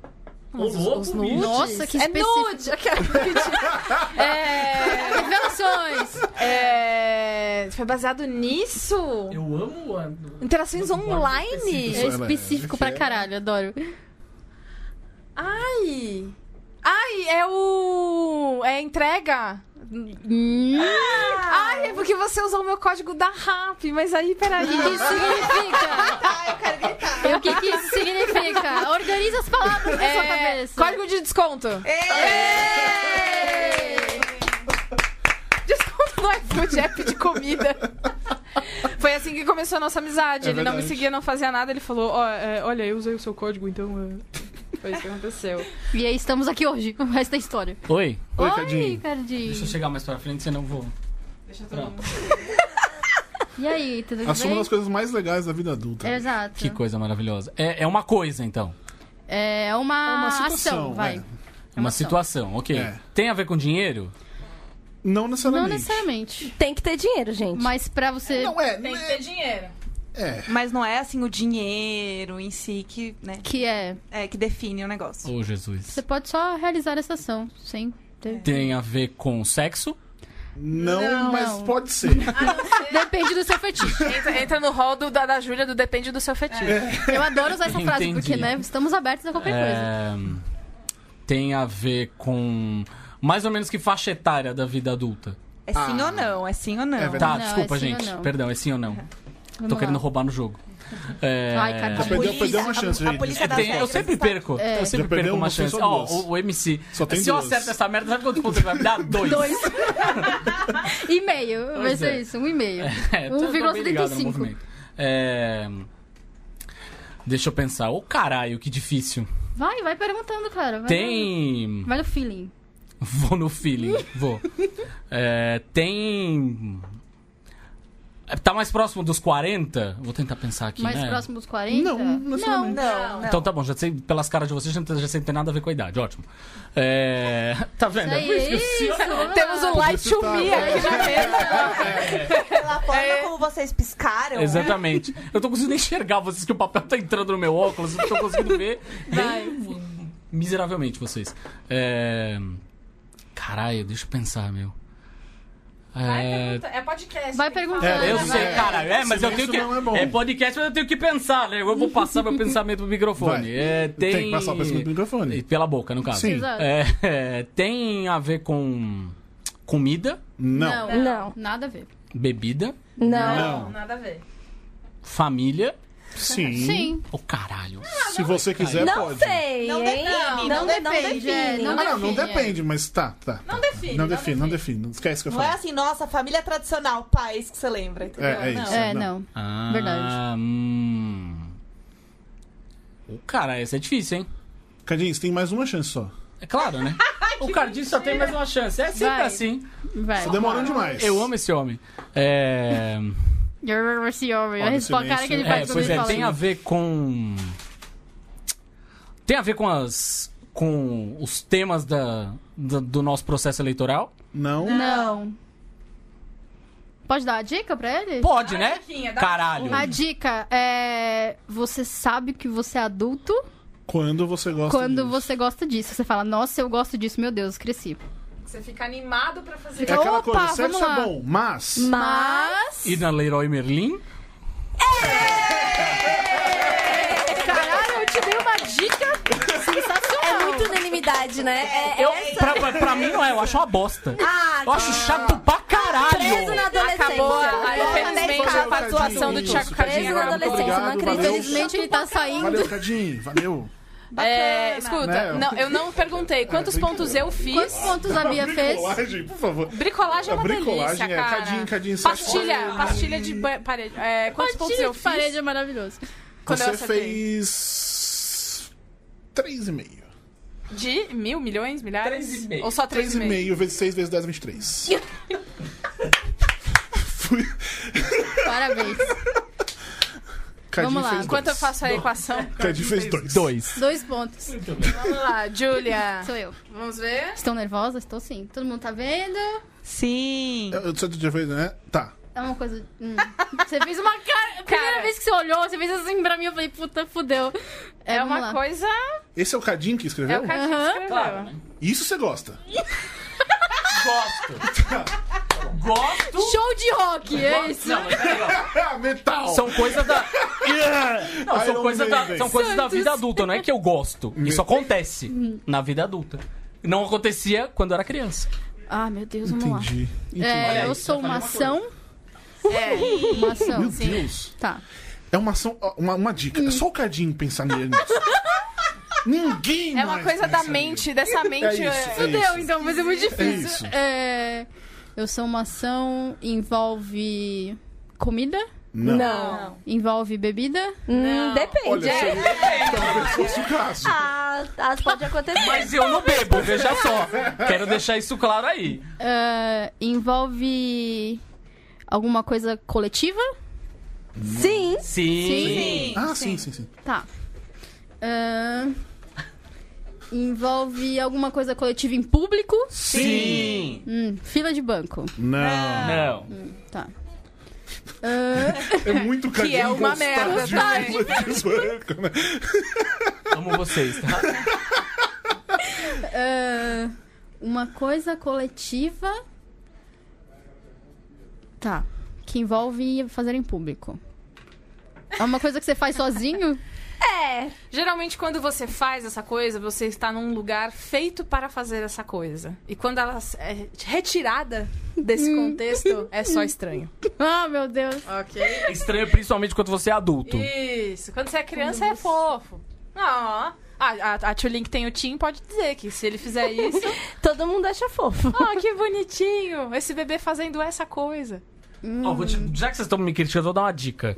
Os bicho. nudes. Nossa, que é específico. nude. Aquela- é... Revelações! é... Foi baseado nisso? Eu amo a... Interações online? Isso, É é. específico Que pra é? caralho, adoro. Ai. Ai, é o. É a entrega? Hum, Ai, é porque você usou o meu código da RAP, mas aí, peraí. O que isso significa? Ah, eu quero gritar. E o que, que isso significa? Organiza as palavras na sua É, cabeça. código de desconto. Desconto no iFood, app de comida. Foi assim que começou a nossa amizade. É ele não me verdade. seguia, não fazia nada. Ele falou: "Ó, é, Olha, eu usei o seu código, então. é." Foi isso que aconteceu. E aí estamos aqui hoje, com o resto da história. Oi. Oi, Oi, Cadinho. Cardinho. Deixa eu chegar mais pra frente, senão eu vou... Deixa eu Pronto. E aí, tudo Assuma bem? uma das coisas mais legais da vida adulta. Exato. Que coisa maravilhosa. É, é uma coisa, então. É uma, É uma situação, ação, vai. é. É uma ação. situação, ok. É. Tem a ver com dinheiro? Não Não necessariamente. necessariamente. Tem que ter dinheiro, gente. Mas pra você. Não, é. Tem não que é, ter dinheiro. É. Mas não é assim o dinheiro em si que, né, Que é. é, que define o negócio. Ô, Jesus. Você pode só realizar essa ação, sem ter. Tem a ver com sexo? Não, Não. mas Não. pode ser. Depende do seu fetiche. Entra, entra no hall do, da, da Júlia do Depende do seu fetiche. Eu adoro usar essa frase, Entendi. porque, né, estamos abertos a qualquer coisa. É, Tem a ver com. Mais ou menos que faixa etária da vida adulta? É sim Ah. ou não, é sim ou não. É. Tá, Não, desculpa, é gente. Perdão, é sim ou não? Vamos Tô lá. querendo roubar no jogo. É... Ai, cara, Perdeu, polícia- perdeu uma chance, a, a gente. polícia É, tem- eu sempre tá- perco. É. Eu sempre perco uma chance. Ó, duas. o, o MC. Só tem se eu duas. acerto essa merda, sabe quantos pontos ele vai me dar? Dois. Dois. e-mail, vai Pois ser é. isso, um e-mail. É, tô- tô bem ligado no 1,75. movimento. É... Deixa eu pensar. Ô caralho, que difícil. Vai, vai perguntando, cara. Vai Tem. no- Vai no feeling. Vou no feeling, vou. É, tem. É, Tá mais próximo dos 40? Vou tentar pensar aqui, Mais né? próximo dos 40? Não, não. Não, não. Então tá bom, já sei pelas caras de vocês, já, já sei que tem nada a ver com a idade, ótimo. É... Tá vendo? Isso aí, isso, vamos Temos um light to me aqui na mesa. Pela forma É. como vocês piscaram. Exatamente. Eu tô conseguindo enxergar vocês, que o papel tá entrando no meu óculos, eu tô conseguindo ver bem miseravelmente vocês. É... Caralho, deixa eu pensar, meu. É... É podcast. Vai perguntando. É, Eu É, sei, é. caralho. É, mas eu tenho que. não é. É podcast, mas eu tenho que pensar, né? Eu vou passar meu pensamento pro microfone. É, tem... Tem que passar o pensamento pro microfone. Pela boca, no caso. Sim. Exato. É, tem a ver com comida, Não. Não. Nada a ver. bebida, Não. Não. Nada a ver. família. Sim. Sim. Ô, caralho. Se você quiser, Não pode. sei, Não hein? define, não, não de- não depende, é, não Ah, não, não define, depende, mas tá, tá. Não tá. define, Não não define, não define. Não esquece que eu Não é falei. assim, nossa, família tradicional, pais que você lembra, entendeu? É, é Não. isso. É, não. não. Ah, Verdade. Hum... Ô, cara, esse é difícil, hein? Cadinho, você tem mais uma chance só. É claro, né? o Cardinho só tem mais uma chance. É sempre Vai. assim. Vai. Tá demorando demais. Eu amo esse homem. É. Esse Olha a cara que ele. É, faz quando pois ele é, tem a ver com. Tem a ver com as. com os temas da, da- do nosso processo eleitoral? Não. Não. Pode dar a dica pra ele? Pode, né? diquinha, Caralho. A dica é. Você sabe que você é adulto Quando você gosta quando disso. você gosta disso. Você fala, nossa, eu gosto disso, meu Deus, cresci. Você fica animado pra fazer. É aquela Opa, coisa, sexo é bom, mas... Mas. E na Leroy Merlin? Caralho, eu te dei uma dica sensacional. É muito unanimidade, né? É, Eu, essa... pra, pra- pra mim não é, eu acho uma bosta. Ah, Eu acho chato pra caralho. preso na adolescência. Acabou a, a, infelizmente a participação do Thiago Cadinho. Preso na adolescência, obrigado, não acredito. Infelizmente ele tá saindo. Valeu, Cadinho. Valeu. É, escuta, Né? não, eu não perguntei quantos pontos eu fiz. Quantos pontos a Bia fez? Bricolagem, por favor. Bricolagem é uma bricolagem delícia, é, cara. cadinho, cadinho, pastilha, que- pastilha de parede. É, quantos pontos eu de fiz? parede é maravilhoso. Quando Você fez... 3,5. De mil, milhões, milhares? Três e meio. Ou só três e meio? 3,5 vezes 6 vezes 10, 23. Fui... Parabéns. Cadinho Vamos lá. fez Enquanto eu faço a equação. Cadinho fez dois. Dois. Dois pontos. Vamos lá, Julia. Sou eu. Vamos ver? Estão nervosas? Estou sim. Todo mundo tá vendo? Sim. Eu, você já fez, né? Tá. É uma coisa. hum. Você fez uma cara. A primeira Cara. vez que você olhou, você fez assim pra mim, eu falei, puta, fudeu. É, vamos uma lá. coisa. Esse é o Cadinho que É escreveu? o cara que escreveu. Claro, né? Isso você gosta. Gosto. Gosto. Show de rock, é isso. Não, mas peraí, ó. Metal! São coisas da. Não, são Iron coisas da, Maiden. são coisas da vida adulta, não é que eu gosto. Isso acontece na vida adulta. Não acontecia quando eu era criança. Ah, meu Deus, vamos lá. Entendi. É, Olha aí, eu sou uma ação. É. Uma ação. Meu Deus. Tá. É uma ação. Uma, uma dica. É só o Cadinho pensar nisso. Ninguém É uma mais coisa da pensa mente, nisso. dessa mente. É isso, é- é Fudeu, isso. então, mas é muito difícil. isso. É, eu sou uma ação. Envolve comida? Não. Não. Envolve bebida? Hum, depende. Olha, é. fosse o caso. Ah, as pode acontecer. Mas eu não bebo, veja só. Quero deixar isso claro aí. É, envolve alguma coisa coletiva? Sim. Sim. Ah, sim, sim, sim. Tá. É, envolve alguma coisa coletiva em público? Sim. Hum, fila de banco. Não. Não. Tá. É, É muito Cadinho é uma merda, de tá? banco, né? Amo vocês, tá? é, uma coisa coletiva. Tá. Que envolve fazer em público. É uma coisa que você faz sozinho? É. Geralmente, quando você faz essa coisa, você está num lugar feito para fazer essa coisa. E quando ela é retirada desse contexto, é só estranho. Ah, meu Deus. Ok. É estranho principalmente quando você é adulto. Isso. Quando você é criança, é fofo. Ó. A, a, a Tulin que tem o Tim pode dizer que se ele fizer isso. Todo mundo acha fofo. oh, que bonitinho! Esse bebê fazendo essa coisa. Ó, vou te- já que vocês estão me criticando, eu vou dar uma dica.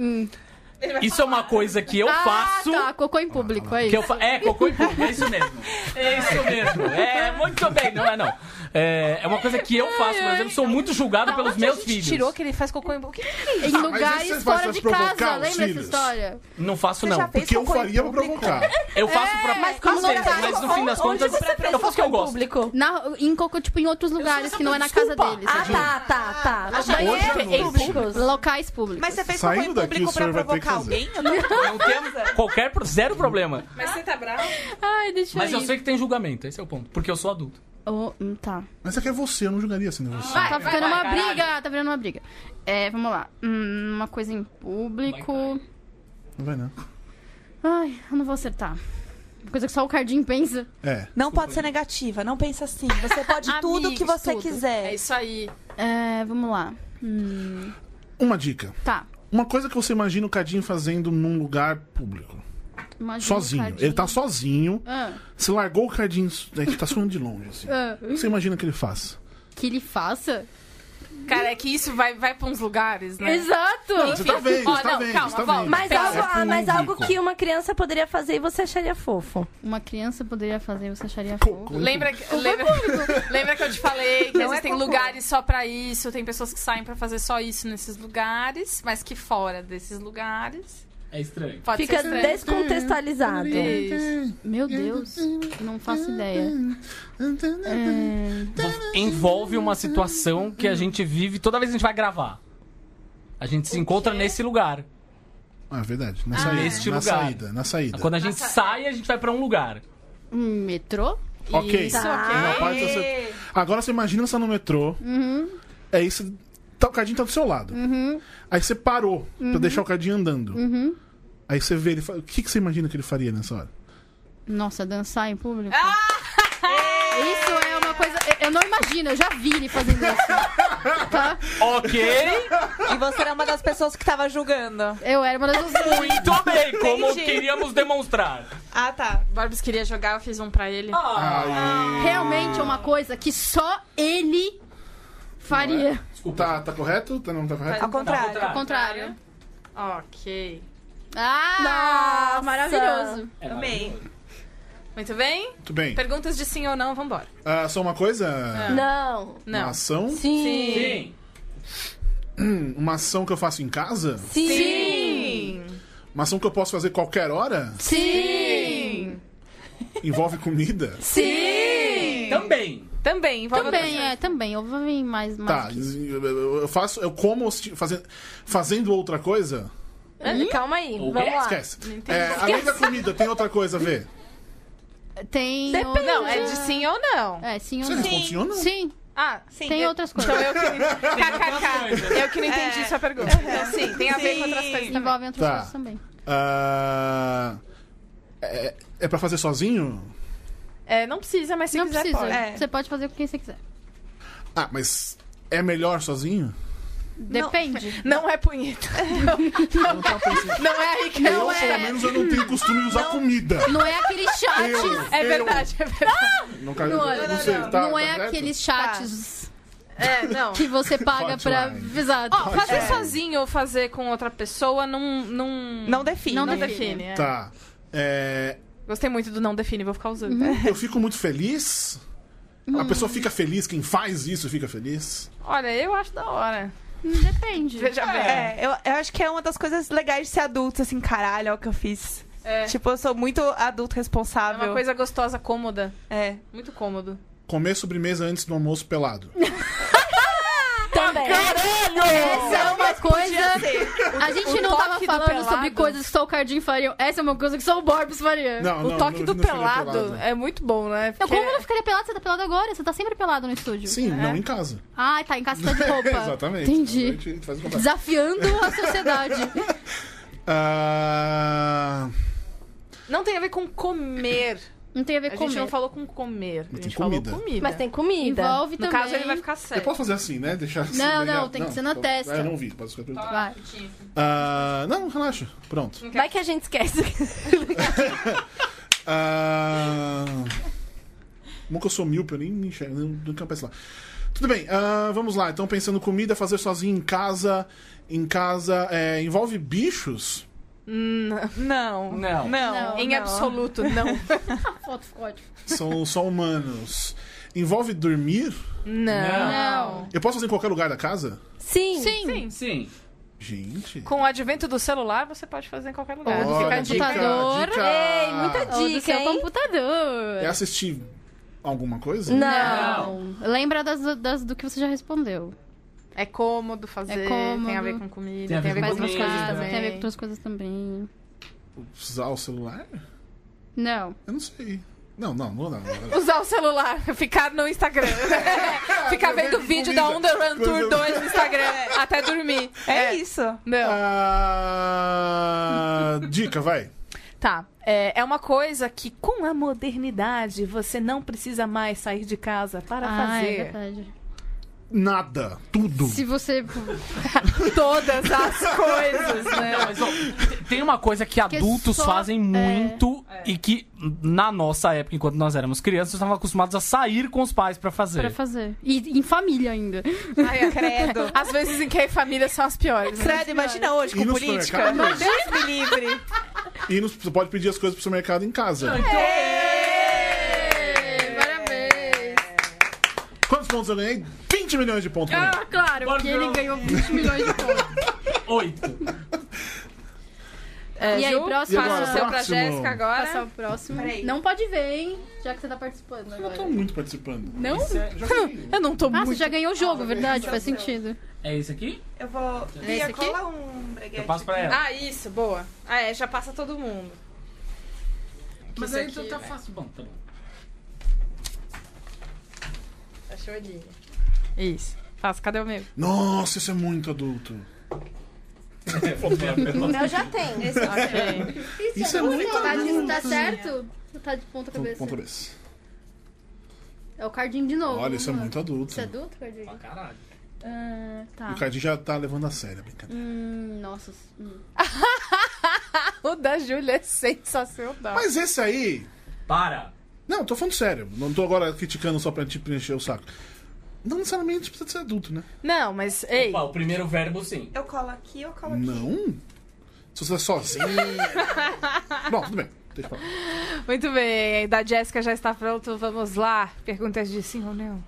Isso é uma coisa que eu ah, faço. tá. Cocô em público, é Que isso. eu fa... É, cocô em público, é isso mesmo. É isso mesmo. É, muito bem, não é não. É, é uma coisa que eu faço, por exemplo, sou muito julgado pelos Onde a meus gente filhos. tirou que ele faz cocô em boca. O que que é isso? Em mas lugares fora de pra provocar casa. os Lembra essa filhos? história? Não faço, Você não. fez Porque eu cocô em faria pra público? provocar. Eu faço pra. mas Às como lugar? mas no fim das Onde contas, você fez eu faço o que eu cocô em gosto. público? Na, em cocô, tipo, em outros lugares, que não é na casa deles. Ah, tá, tá, tá. Hoje à Banheiros noite. públicos. Locais públicos. Mas você fez Saindo cocô em daqui, público o senhor pra vai ter que provocar fazer. alguém? Eu Não tenho qualquer. pro- Zero problema. Mas você tá bravo? Ai, deixa Mas eu ir. sei que tem julgamento, esse é o ponto. Porque eu sou adulto. Oh, tá. Mas é que é você, eu não julgaria sendo você. Vai, Tá vai, ficando vai, uma caralho. briga, tá virando uma briga. É, vamos lá. Hum, uma coisa em público. Não vai não. Ai, eu não vou acertar. Uma coisa que só o Cardinho pensa. É. Não pode ser negativa, não pensa assim. Você pode tudo que Amigos, você tudo. quiser. É isso aí. É, vamos lá. Hum, Uma dica. tá. Uma coisa que você imagina o Cadinho fazendo num lugar público. Imagina Sozinho. Cardinho. Ele tá sozinho. Ah, Você largou o Cadinho. Ele tá suando de longe, assim. ah. O que você imagina que ele faça? Que ele faça? Cara, é que isso vai, vai pra uns lugares, né? Exato! Você tá vendo, tá não, vendo, calma, tá vendo. Mas, algo, ah, mas público. algo que uma criança poderia fazer e você acharia fofo. Uma criança poderia fazer e você acharia fofo. Lembra, que- lembra, lembra que eu te falei que Não é existem cocô. lugares só pra isso, tem pessoas que saem pra fazer só isso nesses lugares, mas que fora desses lugares É estranho. pode Fica estranho. descontextualizado. Isso. Meu Deus, não faço ideia. É, Envolve uma situação que a gente vive toda vez que a gente vai gravar. A gente se encontra nesse lugar. Ah, verdade. Na saída. neste na lugar. saída. Na saída. Quando a gente sai, a gente vai pra um lugar. um metrô? Ok. Isso, ok. Uma parte você- Agora você imagina você tá no metrô. É isso. Tá, o Cadinho tá do seu lado. Aí você parou pra deixar o Cadinho andando. Aí você vê ele. O que, que você imagina que ele faria nessa hora? Nossa, dançar em público? Ah! Isso é uma coisa. eu- não imagino, eu já vi ele fazendo isso. Tá? Ok, E você era uma das pessoas que tava julgando. Eu era uma das muito bem, como Entendi. queríamos demonstrar. Ah, tá. O Barbs queria jogar, eu fiz um pra ele. Ai, Realmente é uma coisa que só ele faria. Tá, tá correto? Tá, não tá correto? Ao contrário. Ao contrário. Ok. Ah, Nossa. maravilhoso. Amei. Muito bem? Muito bem. Perguntas de sim ou não, vambora. Ah, só uma coisa? Não. Uma Não. ação? Sim. Sim. Uma ação que eu faço em casa? Sim. Sim. Uma ação que eu posso fazer qualquer hora? Sim. Envolve comida? Sim. Também. Também. envolve Também, outra é, também. Eu vou vir mais. mais Tá, que isso. eu faço, eu como fazendo, fazendo outra coisa? Ah, Calma aí. O Vamos quê? lá. Esquece. É, além da comida, tem outra coisa a ver? Tem. Depende. Não, é de sim ou não. É, sim ou Você não. responde sim ou não? Sim, Ah, Sim. tem eu- outras coisas. então eu que... KKK. Eu que não entendi É. sua pergunta. Então, sim, tem a ver com outras Sim. coisas também. Envolvem outras Tá. coisas também. Ah, é, é pra fazer sozinho? É, não precisa, mas se não quiser precisa. pode. É. Você pode fazer com quem você quiser. Ah, mas é melhor sozinho? Depende. Não é punheta. Não pensando. Não é que eu, não pelo é. menos, eu não tenho costume de usar comida. Não é aqueles chats. Eu, É eu. verdade, é verdade. Não, cara, Não, eu não, sei, não. tá, não tá é certo? aqueles chats É, não. que você paga pra Hotline. avisar. Ó, fazer É. sozinho ou fazer com outra pessoa não. Não, Não define. Não não define. define. é. Tá. É, Gostei muito do não define, vou ficar usando. eu fico muito feliz. A pessoa fica feliz, quem faz isso fica feliz. Olha, eu acho da hora. Depende. Veja bem. É, eu, eu acho que é uma das coisas legais de ser adulto, assim, caralho, olha o que eu fiz. É. Tipo, eu sou muito adulto É responsável. uma coisa gostosa, cômoda. É. Muito cômodo. Comer sobremesa antes do almoço pelado. Também. Essa é uma coisa. A gente o não tava falando sobre coisas que só o Cardinho faria. Essa é uma coisa que só o Borbs faria. Não, o não, toque não, do pelado, pelado. é muito bom, né? Porque- como não ficaria pelado? Você tá pelado agora? Você tá sempre pelado no estúdio. Sim, não em casa. Ah, tá, em casa tá de roupa. Exatamente. Entendi. Desafiando a sociedade. Ah, Não tem a ver com comer. Não tem a ver A com gente não falou com comer. A Mas gente tem comida. falou comida. Mas tem comida. Envolve No também. caso, ele vai ficar eu sério. posso fazer assim, né? Deixar assim. Não, não, tem que ser na testa. Ah, eu não vi, posso ficar perguntando. Vai. Ah, não, relaxa. Pronto. Vai que a gente esquece. Ah, como que eu sou míope, eu nem me enxergo, nem- nunca penso lá. Tudo bem, ah, vamos lá. Então, pensando comida, fazer sozinho em casa. Em casa, é, envolve bichos? Não. Não. Não. Não. Em não. absoluto, não. Foto ficou ótimo. São só humanos. Envolve dormir? Não. Não. Eu posso fazer em qualquer lugar da casa? Sim. Sim. Sim. Sim. Gente. Com o advento do celular, você pode fazer em qualquer lugar. Ou do Fica a Olha, dica. computador. dica. Ei, muita Ou do dica, seu hein? computador. É assistir alguma coisa? Não. Lembra das, das- do que você já respondeu. É cômodo fazer, É cômodo. tem a ver com comida, Tem a ver tem a ver com com outras comida. coisas também. Tem a ver com outras coisas também. Usar o celular? Não. Eu não sei. Não, não, não, não. não. Usar o celular, ficar no Instagram. ficar vendo vídeo da comida. Underrun Tour 2 no Instagram até dormir. É, isso. Não. Ah, dica, vai. Tá. É, é uma coisa que, com a modernidade, você não precisa mais sair de casa para Ah, é fazer verdade. Nada. Tudo. Se você. todas as coisas, né? Não, mas, ó, te- tem uma coisa que adultos só- fazem muito e que, na nossa época, enquanto nós éramos crianças, estavam acostumados a sair com os pais pra fazer. Pra fazer. E em família ainda. Ai, credo. Às vezes em que a família são as piores. né? Credo, imagina hoje com no política. supermercado? Deus me livre. E no- você pode pedir as coisas pro supermercado em casa. Parabéns! Quantos pontos eu ganhei? 20 milhões de pontos. Ah, claro, Bora, porque ele ganhou 20 milhões de pontos. Oito. É, E aí, Ju, próximo? passa o seu pra Próximo. Jéssica agora. Passar o próximo. Peraí. Não pode ver, hein? Já que você tá participando Eu agora. tô muito participando. Não? Já ganhei. Eu não tô Ah, você muito... já ganhou o jogo, verdade? Faz sentido. É esse aqui? Eu vou. Esse Bia, aqui? cola um breguete. Eu passo pra ela. Ah, isso, boa. Ah, é, já passa todo mundo. Mas isso aí aqui, tá né? fácil. Bom, tá bom. Achou ali. Isso. Faça, cadê o meu? Nossa, isso é muito adulto. O meu já tem. Ok. Isso é muito Tá, adulto. tá certo? tá de ponta Ponto cabeça. cabeça. É o cardinho de novo. Olha, isso é lá. muito adulto. Isso é adulto, cardinho? Pra caralho. Ah, tá. O Cardinho já tá levando a sério a brincadeira. Hum, nossa. hum. O da Júlia é sensacional. Mas esse aí. Para! Não, tô falando sério. Não tô agora criticando só pra te preencher o saco. Não necessariamente precisa ser adulto, né? Não, mas, ei. Opa, o primeiro verbo sim. Eu colo aqui, eu colo aqui. Não. Se você é sozinha. Bom, tudo bem. Deixa pra lá. Muito bem, da Jéssica já está pronto. Vamos lá. Perguntas de sim ou não.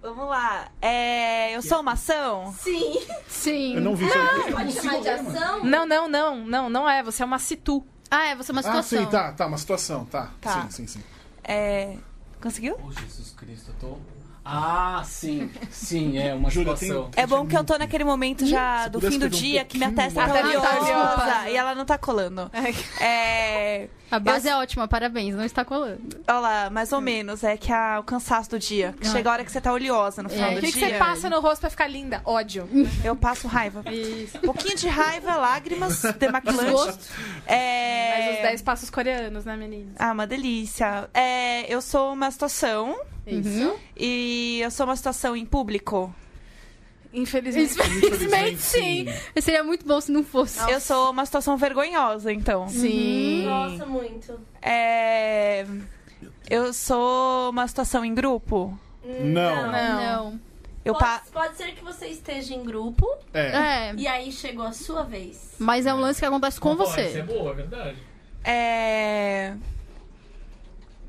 Vamos lá. É, eu sou uma ação? Sim. Sim. Eu não vi isso aí. Pode chamar de ação? Não, não, não, não, não é. Você é uma situ. Ah, é, você é uma Ah, situação. sim, tá, tá, uma situação, tá. Tá. Sim, sim, sim. É. Conseguiu? Oh, Jesus Cristo, eu tô. Ah, sim. Sim, é uma Júlia, situação. É bom que eu tô naquele momento já do fim do um dia que minha testa tá oleosa Ah, e ela não tá colando. É. A base é ótima, parabéns, não está colando. Olha lá, mais ou menos. É que a- o cansaço do dia. Que chega a hora que você tá oleosa no final É. O do que, que dia. você passa no rosto pra ficar linda? Ódio. Eu passo raiva. Isso. Um pouquinho de raiva, lágrimas, demaquilante. É... Mas os 10 passos coreanos, né, meninas? Ah, uma delícia. É, eu sou uma situação Isso. e eu sou uma situação em público. Infelizmente. Infelizmente, sim. Seria muito bom se não fosse. Eu sou uma situação vergonhosa, então. Sim. Nossa, muito. É... Eu sou uma situação em grupo. Não. Não. Não. Eu Pode, pa... pode ser que você esteja em grupo É. É, e aí chegou a sua vez. mas é um lance que acontece com Pode ser você. boa, é verdade. É...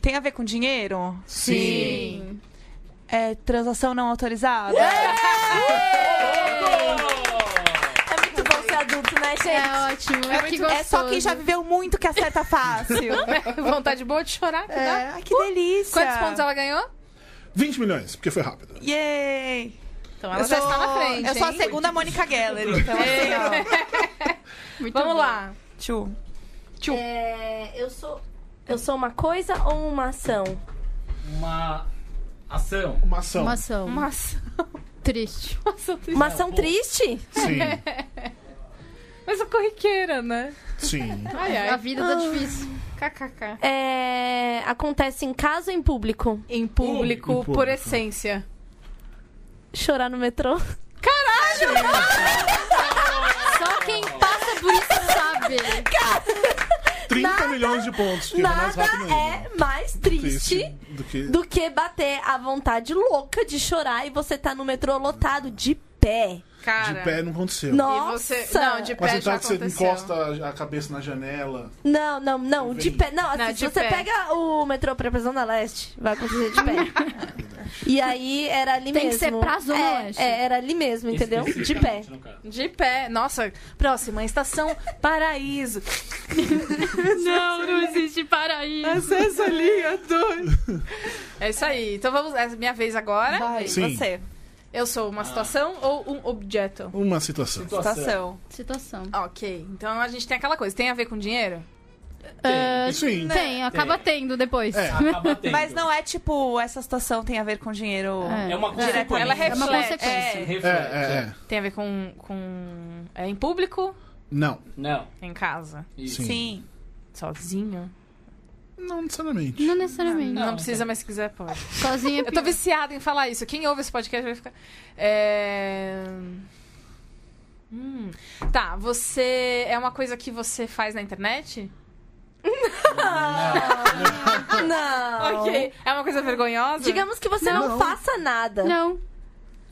Tem a ver com dinheiro? Sim. É transação não autorizada? É muito bom ser adulto, né, gente? É ótimo, é, que É só quem já viveu muito que acerta fácil. Vontade boa de chorar. É, né? ai, que delícia. Quantos pontos ela ganhou? 20 milhões, porque foi rápido. Yay! Então ela eu já sou, está na frente. Eu sou a hein? segunda Mônica Geller, então assim, ó. Muito Vamos bom. lá. Tchu. É, eu sou. Eu sou uma coisa ou uma ação? Uma ação. Uma ação. Uma ação. Uma ação. Triste. Uma ação triste. Uma ação triste? Sim, Mas a corriqueira, né? sim. Ai, A ai. vida tá difícil. KKK. É, acontece em casa ou em público? Em público, Em público. por essência. Chorar no metrô? Só 30 Nada- milhões de pontos, que é mais Nada é mais triste do que. do que bater a vontade louca de chorar e você tá no metrô lotado de pé. Cara. De pé não aconteceu. Nossa! você- não, de Mas pé já então que você aconteceu. encosta a cabeça na janela. Não, não, não, de pé. Não, assim, Não, se de você pé. pega o metrô pra Zona Leste, vai acontecer de pé. e aí era ali Tem que mesmo. ser pra Zona é, Leste. É, era ali mesmo, entendeu? De pé. De pé. Nossa, próxima, estação Paraíso. Não, não existe paraíso. Acesso ali, adoro. É isso aí. Então vamos. É minha vez agora. Vai, Sim. você. Eu sou uma situação ou um objeto? Uma situação. Situação. Situação. Ok. Então a gente tem aquela coisa. Tem a ver com dinheiro? Ah, Sim. tem, acaba tendo depois. É. Acaba tendo. Mas não é tipo, essa situação tem a ver com dinheiro. É. É uma Direto. consequência. Ela É uma consequência. É. É, é, é. Tem a ver com. com... É em público? Não. Não. Em casa? Isso. Sim. Sim. Sozinho? Não necessariamente. Não necessariamente. Não, precisa, mas se quiser pode. Sozinha é Eu tô viciada em falar isso. Quem ouve esse podcast vai ficar. É... Hum. Tá, você. É uma coisa que você faz na internet? Não. Ok. É uma coisa vergonhosa? Digamos que você não, Não. faça nada. Não,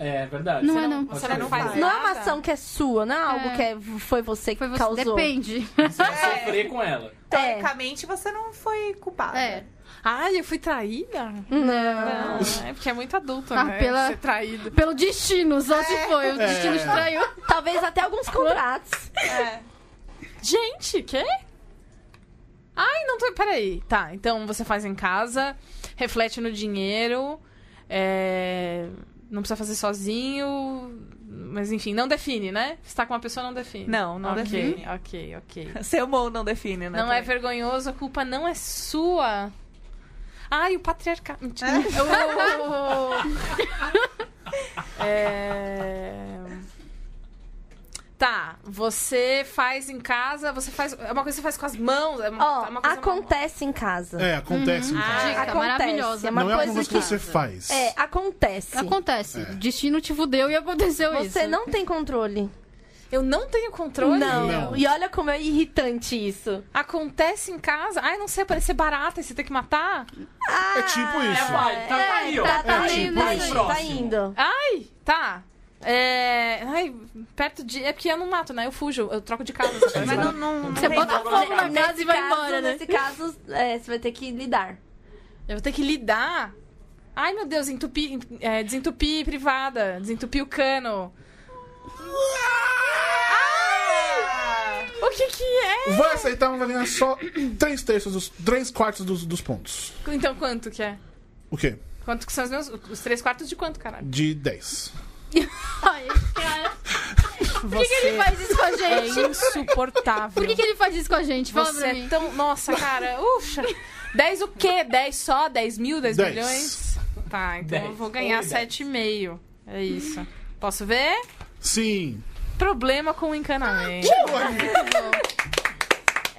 É verdade. não Você é não. Você Pode não faz Não é uma nada? ação que é sua, não é algo É. que é- foi você que Foi você. causou. Depende. Você vai sofrer com ela. É. Teoricamente, você não foi culpada. É. Ai, eu fui traída? Não. Não, é porque é muito adulto, Ah, né? pela- Ser traído. Pelo destino, só se foi. O destino te traiu. Talvez até alguns contratos. É. Gente, quê? Ai, não tô. Peraí. Tá, então você faz em casa, reflete no dinheiro, é, não precisa fazer sozinho. Mas enfim, não define, né? Se tá com uma pessoa, não define. Não, não Ok, define. Ok, ok. Seu ou não define, né? Não é também. vergonhoso, a culpa não é sua. Ai, o patriarcado. Mentira. Oh. É... Tá, Você faz em casa, você faz. É uma coisa que você faz com as mãos. É uma, Ó, é uma coisa acontece em casa. É, acontece. em casa. Ah, Dica acontece. maravilhosa. É uma não é uma coisa coisa que que... você faz. É, acontece. Acontece. Destino te fudeu e aconteceu isso. Você não tem controle. Eu não tenho controle. Não. Não. E olha como é irritante isso. Acontece em casa. Ai, não sei, aparecer barata e você tem que matar. É tipo isso. Vai, tá, tá aí, ó. Tá, tá É, tipo tá tá indo. Ai, tá. É. Ai, perto de. É porque eu não mato, né? Eu fujo, eu troco de casa. Mas não, não, não Você tem bota fogo na casa e vai caso, embora, né? Nesse caso, é, você vai ter que lidar. Eu vou ter que lidar. Ai, meu Deus, entupir, é, desentupir privada, desentupir o cano. Ai! O que que é? Vai aceitar, mas vai ganhar só 3 terços, dos, 3 quartos dos, dos pontos. Então quanto que é? O quê? Quanto que são os meus. Os três quartos de quanto, caralho? De 10. Ai, cara. Por que, que ele faz isso com a É gente? insuportável. Por que, que ele faz isso com a gente? Fala Você pra é tão. Nossa, cara, uxa. 10 o quê? 10 só? 10 mil? 10 Dez. milhões? Tá, então Dez. eu vou ganhar Oi, dez. 7,5. É isso. Posso ver? Sim. Problema com o encanamento.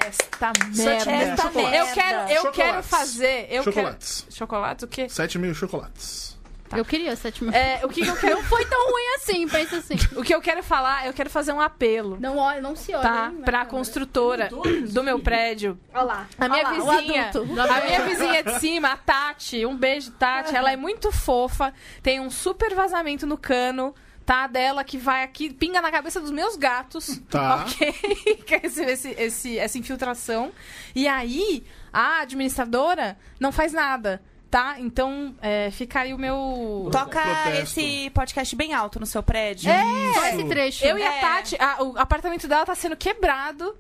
Esta Sete merda. Esta merda. Eu quero, eu Chocolates. quero fazer. Eu Chocolates. Quero... Chocolates, o quê? 7 mil chocolates. Eu queria sete mil. É, o que, que eu quero. Não foi tão ruim assim, pensa assim. o que eu quero falar, eu quero fazer um apelo. Não olha, não se olha. Tá? hein, Pra construtora do meu prédio. Olha lá. A minha olha lá, vizinha, a minha vizinha de cima, a Tati, um beijo, Tati. Ela é muito fofa, tem um super vazamento no cano, tá? Dela que vai aqui, pinga na cabeça dos meus gatos. Tá. Ok? Que é esse, esse, esse- essa infiltração. E aí, a administradora não faz nada. Tá? Então, é, fica aí o meu. Toca Protesto. esse podcast bem alto no seu prédio. Só esse trecho. Eu e a É. Tati, a- o apartamento dela tá sendo quebrado.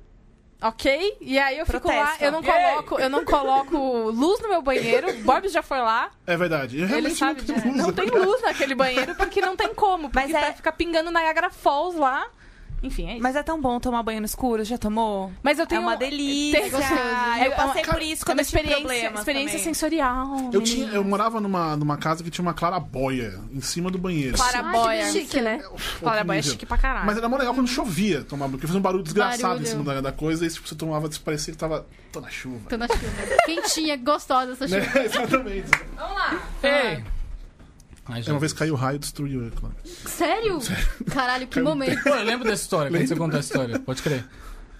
Ok? E aí eu fico lá, Protesto. eu não coloco, eu não coloco luz no meu banheiro. O Bob já foi lá. É verdade. Eu Ele realmente sabe disso. Não tem luz naquele banheiro porque não tem como. Porque Mas é- vai ficar pingando Niagara Falls lá. Enfim, é isso. Mas é tão bom tomar banho no escuro, já tomou? Mas eu tenho é uma um- delícia. tem- gostoso. Eu passei por isso é quando uma eu tive experiência, experiência também. sensorial. Eu, menina. tinha, eu morava numa, numa casa que tinha uma clarabóia em cima do banheiro. Claraboia. Ai, que Chique, né? Claraboia é chique pra caralho. Mas era mó legal quando chovia tomar banho, porque fazia um barulho desgraçado Barulho. em cima da, da coisa, e tipo, você tomava, parecia que tava. tô na chuva. Tô na chuva. Quentinha, gostosa essa chuva. Né? Exatamente. Vamos lá. Ei! Ai, É, Uma vez caiu o raio e destruiu, é claro. Sério? Caralho, que momento. Pô, eu lembro dessa história, quando você contou essa história. Pode crer.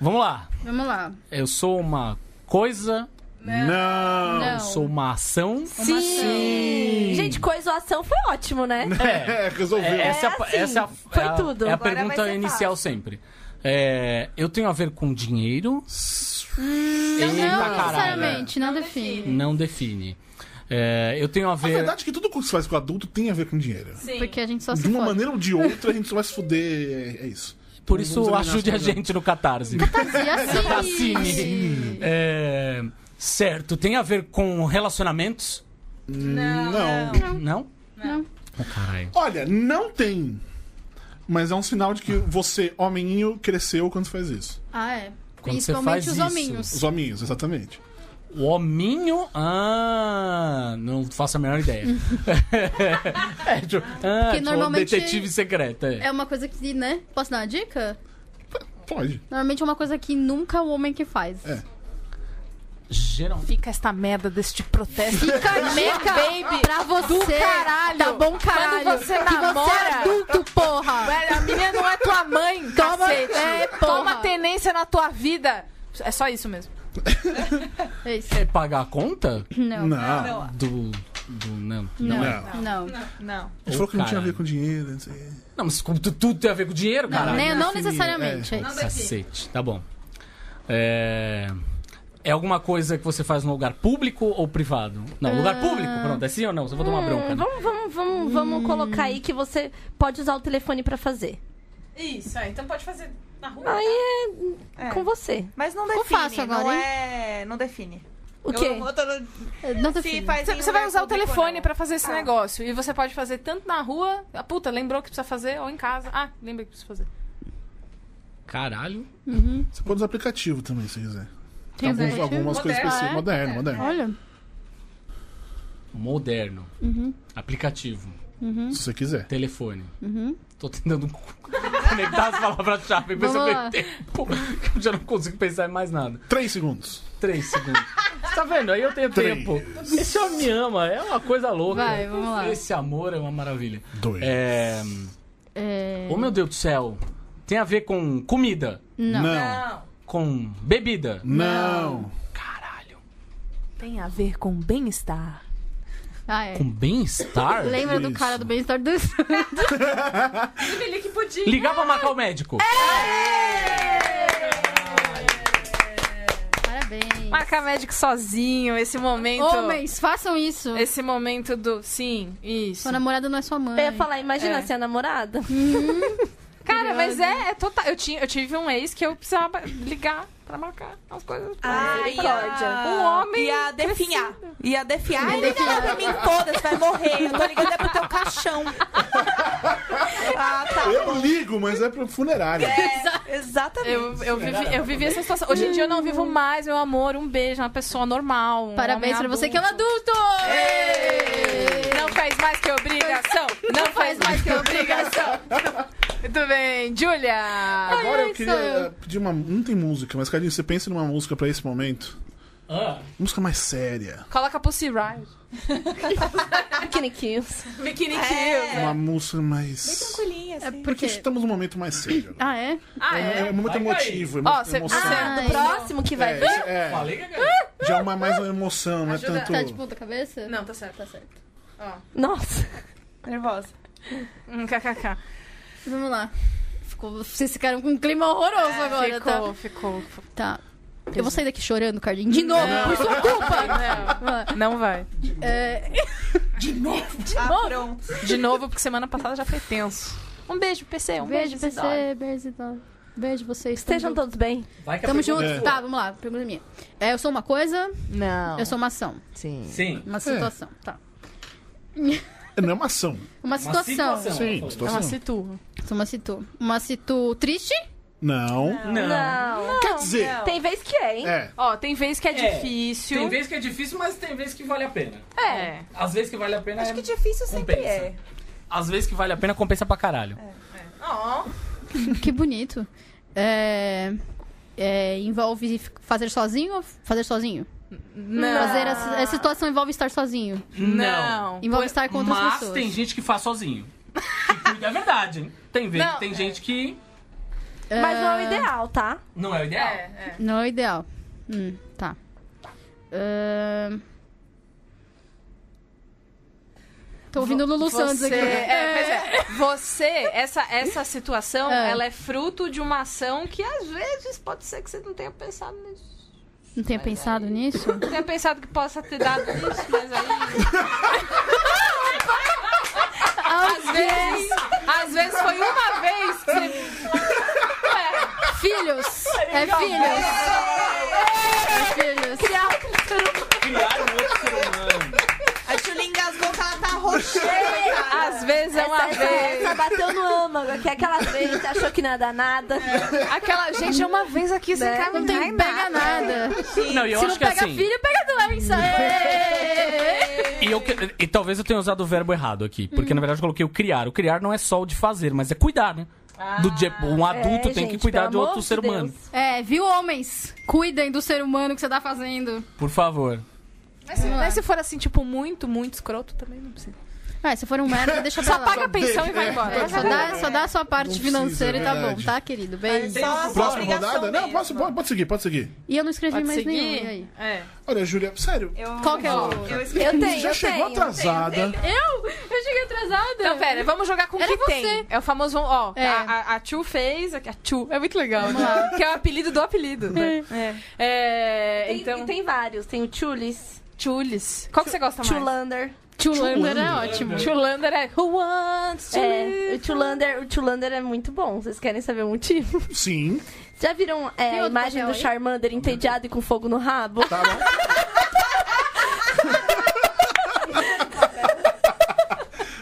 Vamos lá. Vamos lá. Eu sou uma coisa, Não! Não. eu sou uma ação. Sim. Gente, coisoação foi ótimo, né? É, resolveu. É, essa é, a, assim, essa é a, foi é a- tudo. É a Agora pergunta inicial fácil. sempre. É, eu tenho a ver com dinheiro? Eita, Não caralho. necessariamente, não define. Não define. É, eu tenho a A ver. verdade é que tudo que você faz com adulto tem a ver com dinheiro. Sim. Porque a gente só se De uma fode. maneira ou de outra, a gente só vai se fuder. É, é isso. Por Vamos isso, eliminar ajude a gente no Catarse. E Cassini. assim. É, certo, tem a ver com relacionamentos? Não. Não? Não. Oh, caralho. Olha, não tem. Mas é um sinal de que você, homeninho, cresceu quando faz isso. Ah, é. Quando você Principalmente faz os isso. hominhos. Os hominhos, exatamente. O hominho? Ah, não faço a menor ideia. é, tipo, ah, tipo, normalmente- detetive secreto. É. É uma coisa que, né? Posso dar uma dica? Pode. Normalmente é uma coisa que nunca o homem que faz. É. Geral. Fica esta merda deste protesto. Fica a dica baby pra você. do caralho. Tá bom, caralho. Quando você que você namora- é adulto, porra. Velho, a menina não é tua mãe, Toma- cacete. é, porra. Toma tenência na tua vida. É só isso mesmo. É isso. É pagar a conta? Não. Não. Do. do não. Não. Não. Não. Não. A gente falou que não tinha a ver com dinheiro. Não sei. Não, mas como tu- tudo tem a ver com dinheiro, Não, cara. nem- não definir, necessariamente. é. É. isso. Cacete, tá bom. É. É alguma coisa que você faz no lugar público ou privado? Não, lugar público, pronto. É sim ou não? Você vai tomar bronca. Hum, né? vamos, vamos, vamos, vamos colocar aí que você pode usar o telefone pra fazer. Isso, é. Então pode fazer na rua. Aí é, É. com você. Mas não Ficou define, fácil agora, não hein? é... Não define. O quê? Eu, eu tô- Não se define. faz Você, em você vai lugar usar o público telefone não. pra fazer esse Ah. negócio. E você pode fazer tanto na rua. Ah, puta, lembrou que precisa fazer, ou em casa. Ah, lembrei que precisa fazer. Caralho. Você pode usar aplicativo também, se quiser. Tem Alguns- aplicativo? algumas coisas Moderno, específicas. é? Moderno, moderno. Olha. Moderno. Aplicativo. Se você quiser. Telefone. Tô tentando. conectar as palavras-chave. Mas eu Vamos tenho lá. tempo. que Eu já não consigo pensar em mais nada. Três segundos. Três segundos. Tá vendo? Aí eu tenho Três. tempo. Esse homem me ama, é uma coisa louca. Vai, vamos lá. Esse amor é uma maravilha. Dois. É. É... Oh meu Deus do céu. Tem a ver com comida, Não. Não. com bebida. Não. Caralho. Tem a ver com bem-estar. Ah, é. Com bem-estar? Lembra do cara do bem-estar do... que podia. Ligar pra marcar o médico. Parabéns. Marcar médico sozinho, esse momento. Homens, façam isso. Esse momento do. Sim, isso. Sua namorada não é sua mãe. Eu ia falar, imagina É. ser a namorada. Cara, mas é, é total. Eu, tinha, eu tive um ex que eu precisava ligar pra marcar as coisas. Ai, Misericórdia. Um homem Ia definhar. Ia definhar. Ai, liga lá pra mim, foda-se, vai morrer. Eu tô ligando é pro teu caixão. ah, tá. Eu ligo, mas é pro funerário. É, exatamente. Eu, eu, vivi, eu vivi essa situação. Hoje em dia eu não vivo mais, meu amor. Um beijo, uma pessoa normal. um Parabéns pra você que é um adulto. adulto! Não faz mais que obrigação. Não faz mais que obrigação. Muito bem, Julia. Agora ai, eu queria eu. eh, pedir uma. Não tem música, mas Cadinho, você pensa numa música pra esse momento? Ah, Música mais séria. Coloca Pussy Riot. Bikini Kills. Bikini É. Kills. Uma música mais. Tranquilinha, assim. É Porque estamos num momento mais sério. Ah, é? Ah, É, é? é muito Vai, emotivo, é Ó, muito cê- emoção. cê- Ah, Ai. do próximo que vai É, vir? é, falei que já é uma, mais uma emoção, não é tanto. Tá de ponta cabeça? Não, tá certo. Tá certo. Nossa. Nervosa. Hum, KKK. Vamos lá. Ficou... Vocês ficaram com um clima horroroso agora, É, ficou, tá? ficou. Tá. Eu vou sair daqui chorando, Cardinho. De novo, por sua culpa! Não, não vai. É... De novo! Ah, pronto. De novo, porque semana passada já foi tenso. Um beijo, PC. Um Beijo, beijo. PC, beijo, Isidoro. Beijo vocês. Estejam Tamo todos bem. Vai que a Tamo juntos. É. Tá, vamos lá. Pergunta minha. É, eu sou uma coisa, Não. eu sou uma ação. Sim. Sim. Uma situação. Tá. Não é uma ação. Uma situação. situação. Sim, É uma situação. situ. Sou uma situ. Uma situ triste? Não. Não. Não. Quer dizer. Tem vez que é, hein? É. Ó, tem vez que é, É, difícil. Tem vezes que é difícil, mas tem vezes que vale a pena. É. Às vezes que vale a pena Acho é... que difícil sempre compensa. é. Às vezes que vale a pena compensa pra caralho. Ó. Que bonito. É, é, envolve fazer sozinho ou fazer sozinho? Não. Fazer a, a situação envolve estar sozinho. Não. Envolve estar com outras Mas pessoas. tem gente que faz sozinho. Que é verdade, hein? Tem, vez, Não, tem é. gente que Mas não é o ideal, tá? não é o ideal. É, é. Não é o ideal. Hum, tá. Ahn. Tô ouvindo o Lulu Santos Você, aqui. é, pois é. Você, essa, essa situação, É. ela é fruto de uma ação que às vezes pode ser que você não tenha pensado nisso. Não tinha pensado nisso? Não tenha pensado que possa ter dado isso, mas aí. Às vezes, às vezes foi uma vez que você. É, Filhos! É filhos! É filhos! Criar um outro ser humano. A Julia engasgou que ela tá roxeira. às vezes é uma Essa, vez. essa bateu no âmago, que é aquela vez você achou que não ia dar nada. Aquela. Gente, é uma vez aqui sem Né? Não tem pega nada. Não, eu Se acho não que pega assim. filho, pega doença. E, eu, que- e talvez eu tenha usado o verbo errado aqui. Porque Hum. na verdade eu coloquei o criar. O criar não é só o de fazer, mas é cuidar, né? Do de- um adulto É, tem que gente, cuidar pelo de outro ser humano. É, viu, homens? Cuidem do ser humano que você tá fazendo. Por favor. Mas se, mas se for assim, tipo, muito, muito escroto, também não precisa. Ah, se for um merda, deixa pra Só lá. paga a pensão e vai embora. É, só, dá, só dá a sua parte precisa, financeira e tá é verdade. bom, tá, querido? Beijo. Só a sua Próxima obrigação rodada? Não, mesmo. pode, pode, pode seguir, pode seguir. E eu não escrevi Pode mais seguir? nenhum. E aí? É. Olha, Júlia, sério. Eu, Qual que é o- Eu, Eu escrevi. tenho, já eu chegou tenho. atrasada. Eu? Eu cheguei atrasada. Então, pera, vamos jogar com o Era que você. tem. É o famoso, ó, É. a, a, a Chu fez, a Chu, é muito legal, né? Que é o apelido do apelido, né? É. É, Tem, então, tem vários. Tem o Chulis, Chulis. Qual que você gosta mais? Chulander. Chulander é ótimo. Chulander é Who wants to É, live? o Chulander, o Chulander é muito bom. Vocês querem saber o motivo? Sim, Já viram é, a imagem papel do aí? Charmander entediado e com fogo no rabo? tá bom.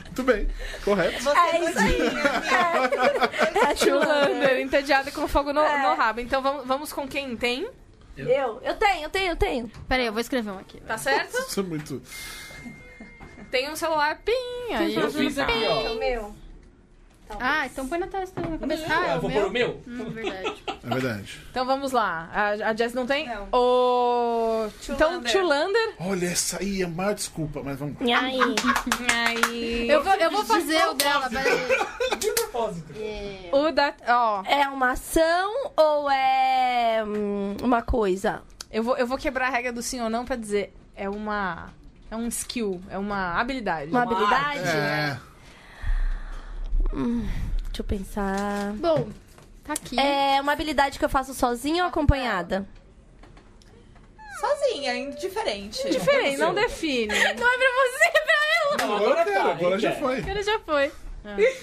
Muito bem, correto. É isso aí. É, é Chulander. entediado com fogo no, É. no rabo. Então vamos, vamos com quem tem, Eu, eu tenho, eu tenho, eu tenho. Pera aí, eu vou escrever um aqui. tá certo? Isso é muito. Tem um celular pim, aí Eu fiz aqui, É ó. o meu. Ah, então põe na testa, na cabeça. Ah, é eu vou pôr o meu? Hum, verdade. É verdade. Então vamos lá. A, a Jess não tem? Não. O... Então, Tulander. Tulander. Olha, essa aí é maior desculpa, mas vamos. E aí? Aí... Eu vou, eu vou fazer o dela, peraí. Propósito. É, O da... Ó, É uma ação ou é hum, uma coisa? eu vou, eu vou quebrar a regra do sim ou não pra dizer. É uma... É um skill, é uma habilidade. Uma habilidade? É. Deixa eu pensar. Bom, tá aqui. É uma habilidade que eu faço sozinha ou acompanhada? Sozinha, indiferente. Diferente, não define. Não é pra você, é pra ela! Não, Agora, agora já foi. Ele já foi. É,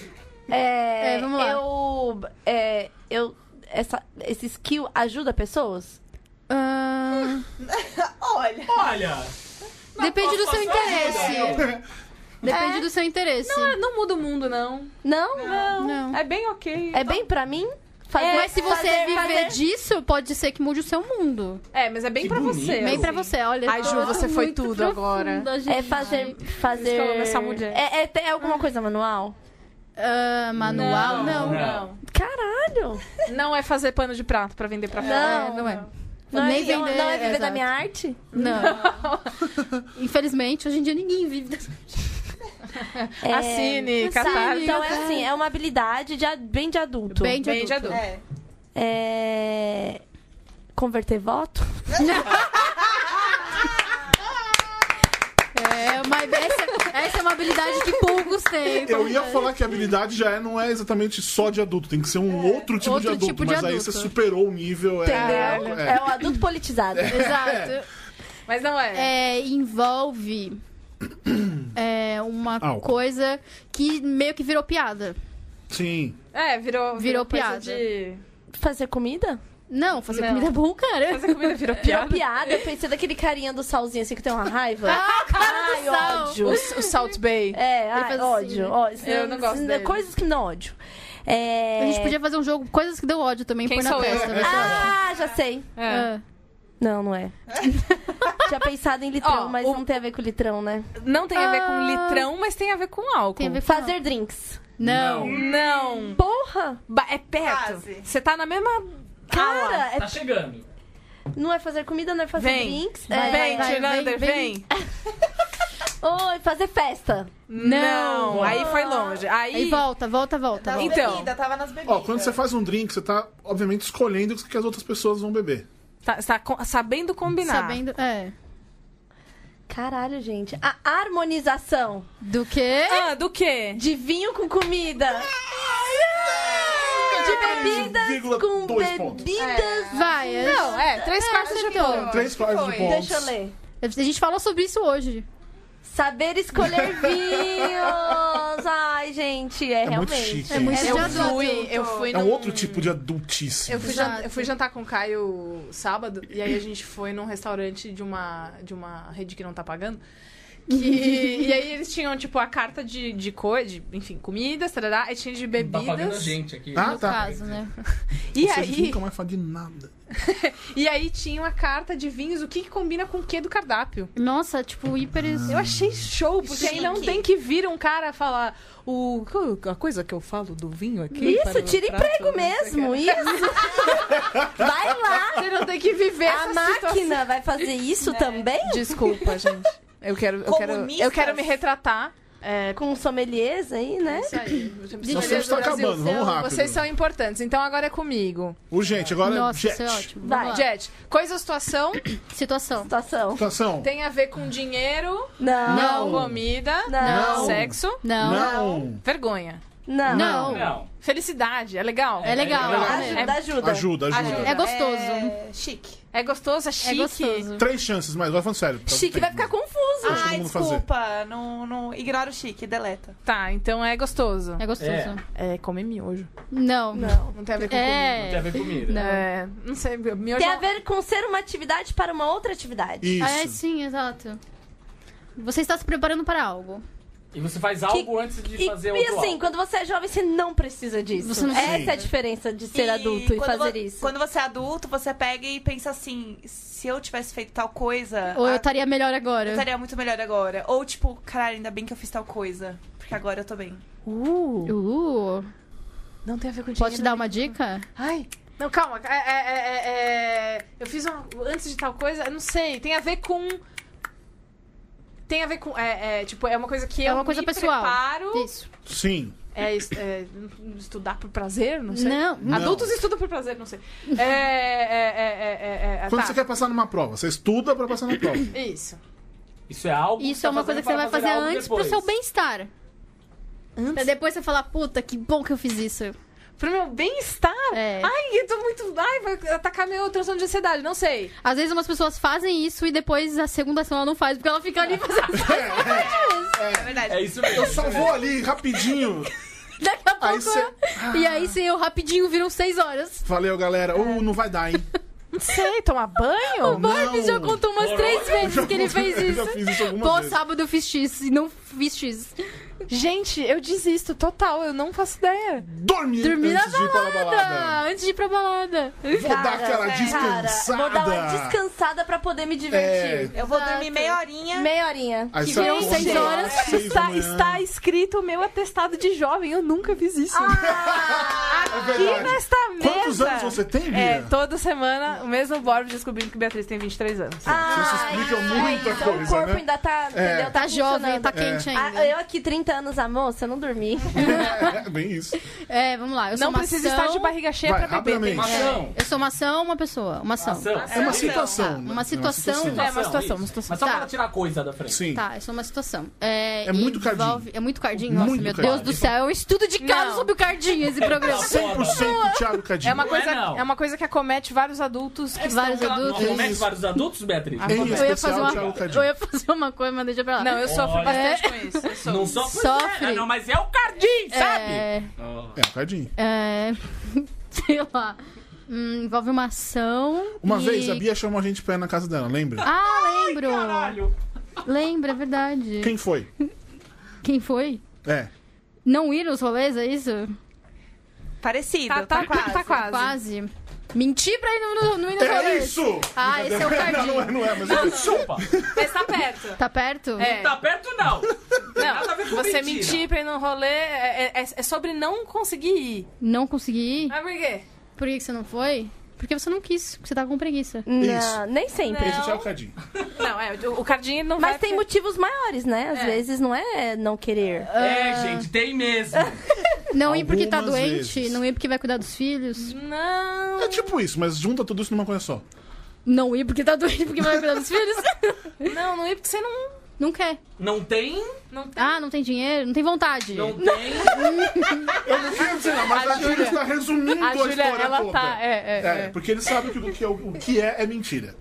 É, vamos lá. Eu. É, eu. Essa, esse skill ajuda pessoas? Ah, Olha. Olha! depende do seu interesse. Depende do seu interesse. Não, não muda o mundo, não. Não? Não. É bem ok. É bem pra mim? Fazer, Mas se você fazer- viver fazer- disso, pode ser que mude o seu mundo. É, mas é bem Que pra bonito. você. Bem assim. pra você, olha. Ai, Ju, você foi tudo agora. profunda, gente. É fazer. fazer... amo essa mulher. É, é, tem alguma coisa manual? Ah, manual? Não. Não. Caralho! Não é fazer pano de prato pra vender pra fora. Não. É, não é. Não, Nem é, vender, não é viver da exato. minha arte? Não. Infelizmente, hoje em dia ninguém vive dessa. É, Assine, Assine, catarse. Então é assim, é uma habilidade de, bem de adulto. Bem de Bem de adulto. adulto. É. É... Converter voto? É, uma, essa, essa é uma habilidade que poucos têm. Eu ia falar que a habilidade já é, não é exatamente só de adulto, tem que ser um outro tipo outro de adulto, tipo de mas aí adulto. você superou o nível. Entendeu? É, É, o adulto politizado. Exato. Mas não é. É, envolve é, uma coisa que meio que virou piada. Sim. É, virou, Virou coisa piada. De... Fazer comida? Não, fazer Não. comida é bom, cara. Fazer comida virou Virou piada. piada. Eu pensei daquele carinha do salzinho assim que tem uma raiva. Ah, cara Ai, do sal. ódio. O, o Salt Bay. É, ai, assim, ódio. ódio. Eu não gosto dele. Coisas que dão ódio. É... A gente podia fazer um jogo, coisas que deu ódio também, Quem põe na testa. ótimo. Ah, já sei. É. Ah. Não, não é. Tinha pensado em litrão, Ó, mas o- não tem a ver com litrão, né? Não tem a ver com Ah. litrão, mas tem a ver com álcool. Tem a ver com Fazer drinks. Não. Não. Porra! Ba- É perto. Você tá na mesma. Cara, é- Tá chegando. não é fazer comida, não é fazer Vem. drinks. Vem, é... vai, vai, Tirander, vem, vem. Oi, fazer festa. Não. Aí foi longe. Aí. Aí volta, volta, volta. Então. bebidas, tava nas bebidas. Ó, quando você faz um drink, você tá, obviamente, escolhendo o que as outras pessoas vão beber. Tá, tá sabendo combinar. Sabendo. É. Caralho, gente. A harmonização Do quê? Ah, do quê? de vinho com comida. De bebidas 3,2 com pontos. bebidas. Vai. a- Não, é, três quartos de ponto. Três quartos de foi? pontos. Deixa eu ler. A gente falou sobre isso hoje. Saber escolher vinhos. Ai, gente, é, É muito realmente. chique. É muito Eu de adulto. fui, eu fui É um num- outro tipo de adultice. Eu fui, Exato. jantar, eu fui jantar com o Caio sábado, e aí a gente foi num restaurante de uma, de uma rede que não tá pagando. Que, e aí eles tinham, tipo, a carta de, de coisa, de, enfim, comidas, tarará, aí tinha de Tá pagando a bebidas. gente aqui. Ah, No tá. caso, né? e, Vocês aí, nunca mais falam de nada. e aí tinha uma carta de vinhos, o que, que combina com o que do cardápio. Nossa, tipo, hiper. Eu achei show, porque aí não Chique. tem que vir um cara falar o, a coisa que eu falo do vinho aqui. Isso, tira emprego mesmo, isso. Vai lá. Você não tem que viver A essa situação. máquina vai fazer isso também? Desculpa, gente. Eu quero, eu quero, eu quero me retratar. É, Com sommeliers aí, né? isso aí. Sommeliers está acabando, vamos rápido. Vocês são importantes, então agora é comigo. Urgente, agora Nossa, Jet. isso é ótimo. Vai. Jet, coisa ou situação Situação. Situação. Situação. tem a ver com dinheiro, Não. Não. comida, Não. sexo, Não. Não. vergonha. Não. Não. Não. Felicidade, é legal. É legal. É legal. é Ajuda, ajuda. Ajuda, ajuda. É gostoso. É chique. É gostoso, é chique. É gostoso. Três chances, mas vai falando sério. Chique vai ficar confuso. Deixa Ai, desculpa. Não, não, ignora o chique, deleta. Tá, então é gostoso. É gostoso. É. É comer miojo. Não. Não. Não tem a ver com Não tem É. a ver com comida. Não. comida. É, não sei, miojo... Tem a ver com ser uma atividade para uma outra atividade. Isso. Ah, é, sim, exato. Você está se preparando para algo. E você faz algo antes de E, fazer e outro assim, algo. quando você é jovem, você não precisa disso. Você não Essa precisa. é a diferença de ser adulto e fazer vo- isso. Quando você é adulto, você pega e pensa assim: se eu tivesse feito tal coisa, Ou a- eu estaria melhor agora. eu estaria muito melhor agora. Ou tipo, caralho, ainda bem que eu fiz tal coisa. Porque agora eu tô bem. Uh, Uh, não tem a ver com posso te dinheiro, dar né? uma dica? Ai. Não, calma. É, é, é, é, é, eu fiz uma, antes de tal coisa, eu não sei. Tem a ver com. Tem a ver com. É, é, tipo, é uma coisa que É eu uma coisa me pessoal. preparo. Isso. Sim. É, é, estudar por prazer? Não sei. Não, não. Adultos estudam por prazer, não sei. É. é, é, é, Quando tá. você quer passar numa prova, você estuda pra passar na prova. Isso. Isso é algo Isso é uma coisa que você vai para fazer algo antes pro depois. seu bem-estar. Pra depois você falar, puta, que bom que eu fiz isso. Pro meu bem-estar? É. Ai, eu tô muito. Ai, vai atacar meu transtorno de ansiedade, não sei. Às vezes umas pessoas fazem isso e depois a segunda ação ela não faz, porque ela fica ali fazendo. É verdade. É isso mesmo. Eu só vou ali rapidinho. Daqui a pouco. Aí você. E aí, se eu rapidinho viram seis horas. Valeu, galera. Uh, não vai dar, hein? Não sei, tomar banho? O Barbie já contou umas três vezes que ele fez Eu já isso. fiz isso Pô, vezes. sábado eu fiz X e não fiz X. Gente, eu desisto total, eu não faço ideia. Dormir, Dormir na antes de ir pra balada. balada. Antes de ir pra balada. Vou dar aquela é, descansada. Cara, vou dar uma descansada pra poder me divertir. Eu vou Exato. dormir meia horinha. Meia horinha. Aí Que viram seis horas. da Está, está escrito o meu atestado de jovem, eu nunca fiz isso. É Aqui verdade. nesta mesa. Quantos anos você tem, Bia? É, toda semana, o mesmo Bob descobrindo que Beatriz tem 23 anos. Ah, Isso explica muita coisa, O corpo né? ainda tá, entendeu? Tá jovem, funcionando. tá quente Ah, ainda. eu aqui, 30 anos, a moça, não dormi. É, bem isso. É, vamos lá. Eu sou não precisa ação... estar de barriga cheia Vai, pra beber. Uma ação. Eu sou uma ação, uma pessoa. Uma ação. Ação. É uma situação. né? uma situação. É É uma situação, uma situação. Mas só Tá. pra tirar a coisa da frente. Sim. Tá, eu sou uma situação. É, É muito envolve- cardinho. É muito cardinho? Nossa, Muito meu cardinho. Deus do céu. É um estudo de caso sobre o cardinho esse programa. 100% Thiago Cadinho. É uma, é, coisa, não. é uma coisa que acomete vários adultos que Vários adultos. Não comete Isso. vários adultos, Beatriz? Eu ia, fazer uma, eu coisa, mas deixa pra lá. Não, eu sofro bastante com isso. Eu. Não sofre. Sofre. É, não, mas é o cardinho, sabe? É, É, um Cadinho. é, sei lá. Hum, envolve uma ação. Uma e- vez a Bia chamou a gente pra ir na casa dela, lembra? Ah, lembro. Caralho. Lembro, é verdade. Quem foi? Quem foi? É. Não ir nos rolês, é isso? Parecido, Tá, tá, tá, quase. tá quase. Quase. Mentir pra ir no, no, no É isso! Ah, esse é o Não, cardinho. não é, não é, mas é isso. Chupa. Mas tá perto. Tá perto? É. Tá perto, não. Nada a ver Não, com você mentira. mentir pra ir num rolê é, é- é sobre não conseguir ir. Não consegui ir? Mas por quê? Por que que você não foi? Porque você não quis, porque você tava com preguiça. Não, nem sempre. Esse é o Cadinho. Não, é, o, o cardinho não vai... Mas tem motivos maiores, né? Às É. vezes não é não querer. É, gente, tem mesmo. Não ir porque tá Algumas doente, vezes. não ir porque vai cuidar dos filhos. Não... É tipo isso, mas junta tudo isso numa coisa só. Não ir porque tá doente porque vai cuidar dos filhos. Não, não ir porque você não... Não quer. Não tem, Não tem... Ah, não tem dinheiro, não tem vontade. não tem. Eu não quero dizer nada, mas a, Júlia está resumindo a, A Júlia, história ela toda. tá... É, é, É, é. porque ele sabe que o que, é, o que é é mentira.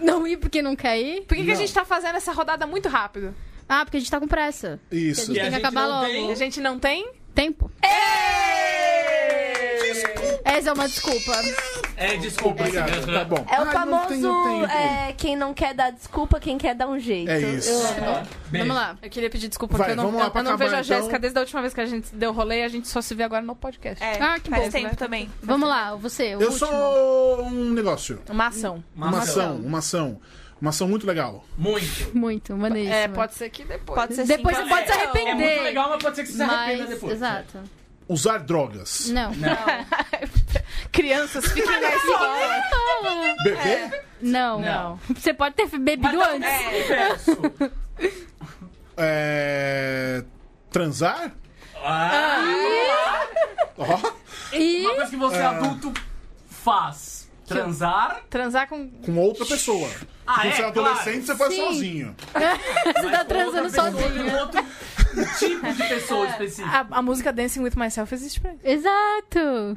Não ir porque não quer ir? Por que, que a Não. gente tá fazendo essa rodada muito rápido? Ah, porque a gente tá com pressa. Isso. E E a tem que gente acabar não logo. tem- A gente não tem? Tempo. Essa é uma desculpa. É, desculpa. Obrigado, tá bom. É o Ai, não famoso tenho tempo. é, quem não quer dar desculpa, quem quer dar um jeito. É isso. Eu- Beijo. Vamos lá. Eu queria pedir desculpa Vai, porque eu não, eu, eu não vejo a então. Jéssica desde a última vez que a gente deu rolê a gente só se vê agora no podcast. É, Ah, que faz bom. tempo também. Vamos lá, você, o Eu último. sou um negócio. Uma ação. Uma ação, uma ação. Uma ação muito legal. Muito. Muito, maneiríssimo. É, pode ser que depois. Pode ser Depois sim, você pode se É arrepender. muito legal, mas pode ser que você se arrependa depois. exato. Usar drogas. Não. Crianças, fiquem na escola. Beber? Não. Não. Você pode ter bebido Mas antes. é universo. É... Transar? Ah, Ó. E uma coisa que você adulto faz. Transar. Transar com. Com outra pessoa. Ah, Quando é, você é adolescente, você faz Sim. sozinho. você tá transando sozinho. Com outro tipo de pessoa específica. A, a música Dancing with Myself existe pra isso. Exato.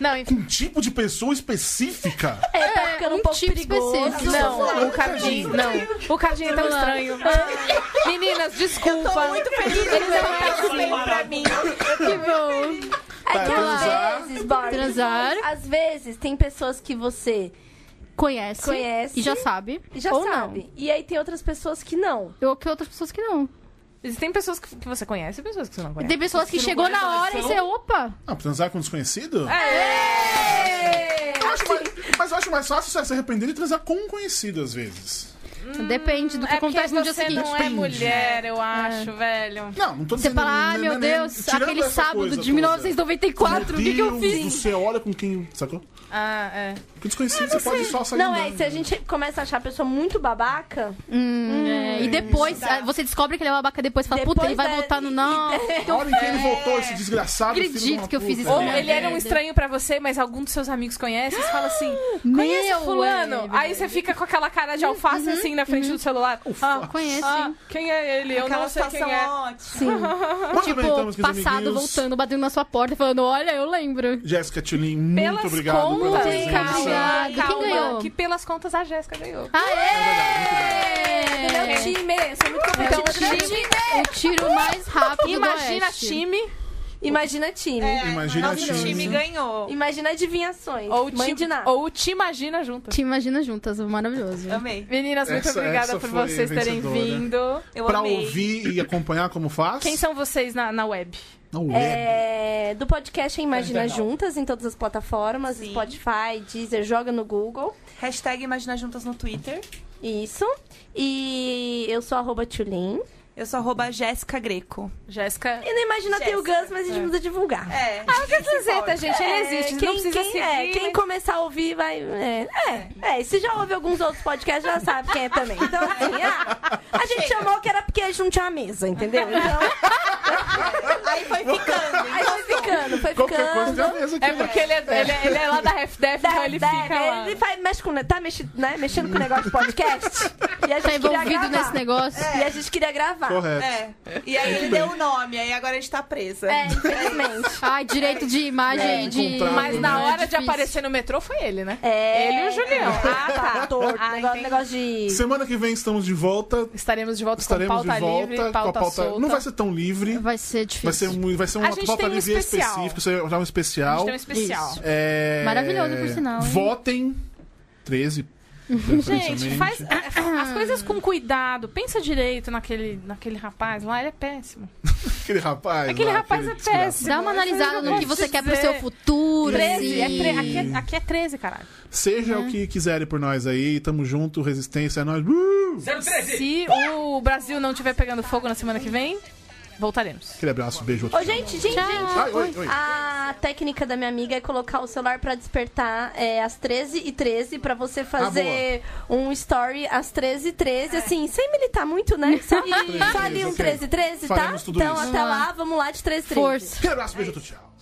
Não, enfim. Um tipo de pessoa específica? É, tá ficando um, um pouco tipo perigoso. específico. Não, o Cardinho. Não. O Cardinho é tão estranho. Meninas, desculpa. Muito feliz que Ele não é assim. pra mim. Que bom. É Tá, que transar. às vezes, Barbie, Transar. às vezes tem pessoas que você Conhece. Conhece. E já sabe. já ou sabe. E aí tem outras pessoas que não. não. Ou que outras pessoas que não. Existem pessoas que, que você conhece e pessoas que você não conhece. Tem pessoas que chegou na hora e você, opa! Ah, transar com um desconhecido? É. Eu acho mais- mas eu acho mais fácil você se arrepender de transar com um conhecido, às vezes. Depende do que É acontece no dia você seguinte. não é mulher, eu acho, velho. Não, não tô Você dizendo... fala, ai né, meu né, né, Deus, tirando aquele sábado de toda. 1994, o que, que eu fiz? céu, olha com quem... Sacou? Ah, é. Porque desconhecido você pode só sair Não, é, se a gente começa a achar a pessoa muito babaca, Hum, é, e depois, ah, você descobre que ele é babaca depois, fala, puta, ele vai voltar no não. A hora em que ele voltou, esse desgraçado Acredito que eu fiz isso Ou ele era um estranho pra você, mas algum dos seus amigos conhece, você fala assim, conhece fulano? é, Aí você fica com aquela cara de alface assim na frente do celular. Ah, Conheço, ah, quem é ele? Eu Aquela não sei quem é. ótima. Sim. Tipo, passado, voltando, batendo na sua porta, falando, olha, eu lembro. Jéssica Tulin, muito Pelas obrigado pela contas, presença. calma. Obrigada. Quem calma, ganhou? que pelas contas a Jéssica ganhou. Aê! meu time, eu sou muito Então, o tiro, o tiro mais rápido Imagina do Oeste. time Imagina time. É, Imagina nosso time. time ganhou. Imagina adivinhações. ou Mãe te, ou te imagina junto. Te imagina juntas, maravilhoso. Amei. Meninas, muito Essa- obrigada essa por vocês terem vindo. Eu Pra amei. ouvir e acompanhar como faz? Quem são vocês na, na web? Na web. É, do podcast Imagina Juntas em todas as plataformas, Sim. Spotify, Deezer, joga no Google. Hashtag Imagina Juntas no Twitter. Isso. E eu sou arroba Tulin. Eu sou arroba Jéssica Greco. Jéssica. E no Imagina tem o Gus, mas a gente precisa divulgar. É. Ah, camiseta, gente, ele É, existe. quem, não precisa quem, seguir. é, quem mas- começar a ouvir vai. É, é, é. E se já ouve alguns outros podcasts, já sabe quem é também. Então, assim, ah, a gente chamou que era porque a gente não tinha mesa, entendeu? Então, Aí foi ficando. aí foi ficando, foi Qualquer coisa ficando. mesa aqui. É porque ele é, ele é, ele é lá da RefDef, então ele Deve, fica lá. Ele faz, mexe com, tá mexe, né, mexendo com o negócio de podcast. E a gente Tá envolvido nesse negócio. E a gente queria gravar. Correto. É. E aí ele deu o nome, aí agora a gente tá presa. É, infelizmente. Ai, direito de imagem É, de. Mas na É hora de aparecer no metrô foi ele, né? É. Ele e o Julião. Ah, tá. Torto. Ah, negócio, de. Semana que vem estamos de volta. Estaremos de volta Estaremos com pauta de volta livre, com a pauta, pauta. solta. Não vai ser tão livre. Vai ser difícil. Vai ser, muito, vai ser uma A um especial. isso é um A especial. gente tem um especial. É... Maravilhoso, por sinal, hein? Votem. 13. Gente, faz as coisas com cuidado. Pensa direito naquele, naquele rapaz lá, ele é péssimo. Aquele rapaz. Aquele lá, rapaz é aquele desgraçado. péssimo. Dá uma é analisada no que você quer pro seu futuro. 13, é assim. tre- aqui, é, aqui é 13, caralho. Seja o que quiserem por nós aí. Tamo junto. Resistência é nóis. Uh! 013! Se o Brasil não estiver pegando fogo na semana que vem, voltaremos. Aquele abraço. Beijo. outro Ô, gente, gente, gente. Ai, oi, oi. A técnica da minha amiga é colocar o celular pra despertar é, às 13h13 pra você fazer um story às 13h13, assim, sem militar muito, né? Só, só ali um ok. 13h13, tá? Faremos tudo Então isso. até lá, vamos lá de 13h13. Força. Aquele abraço. Beijo. outro Tchau.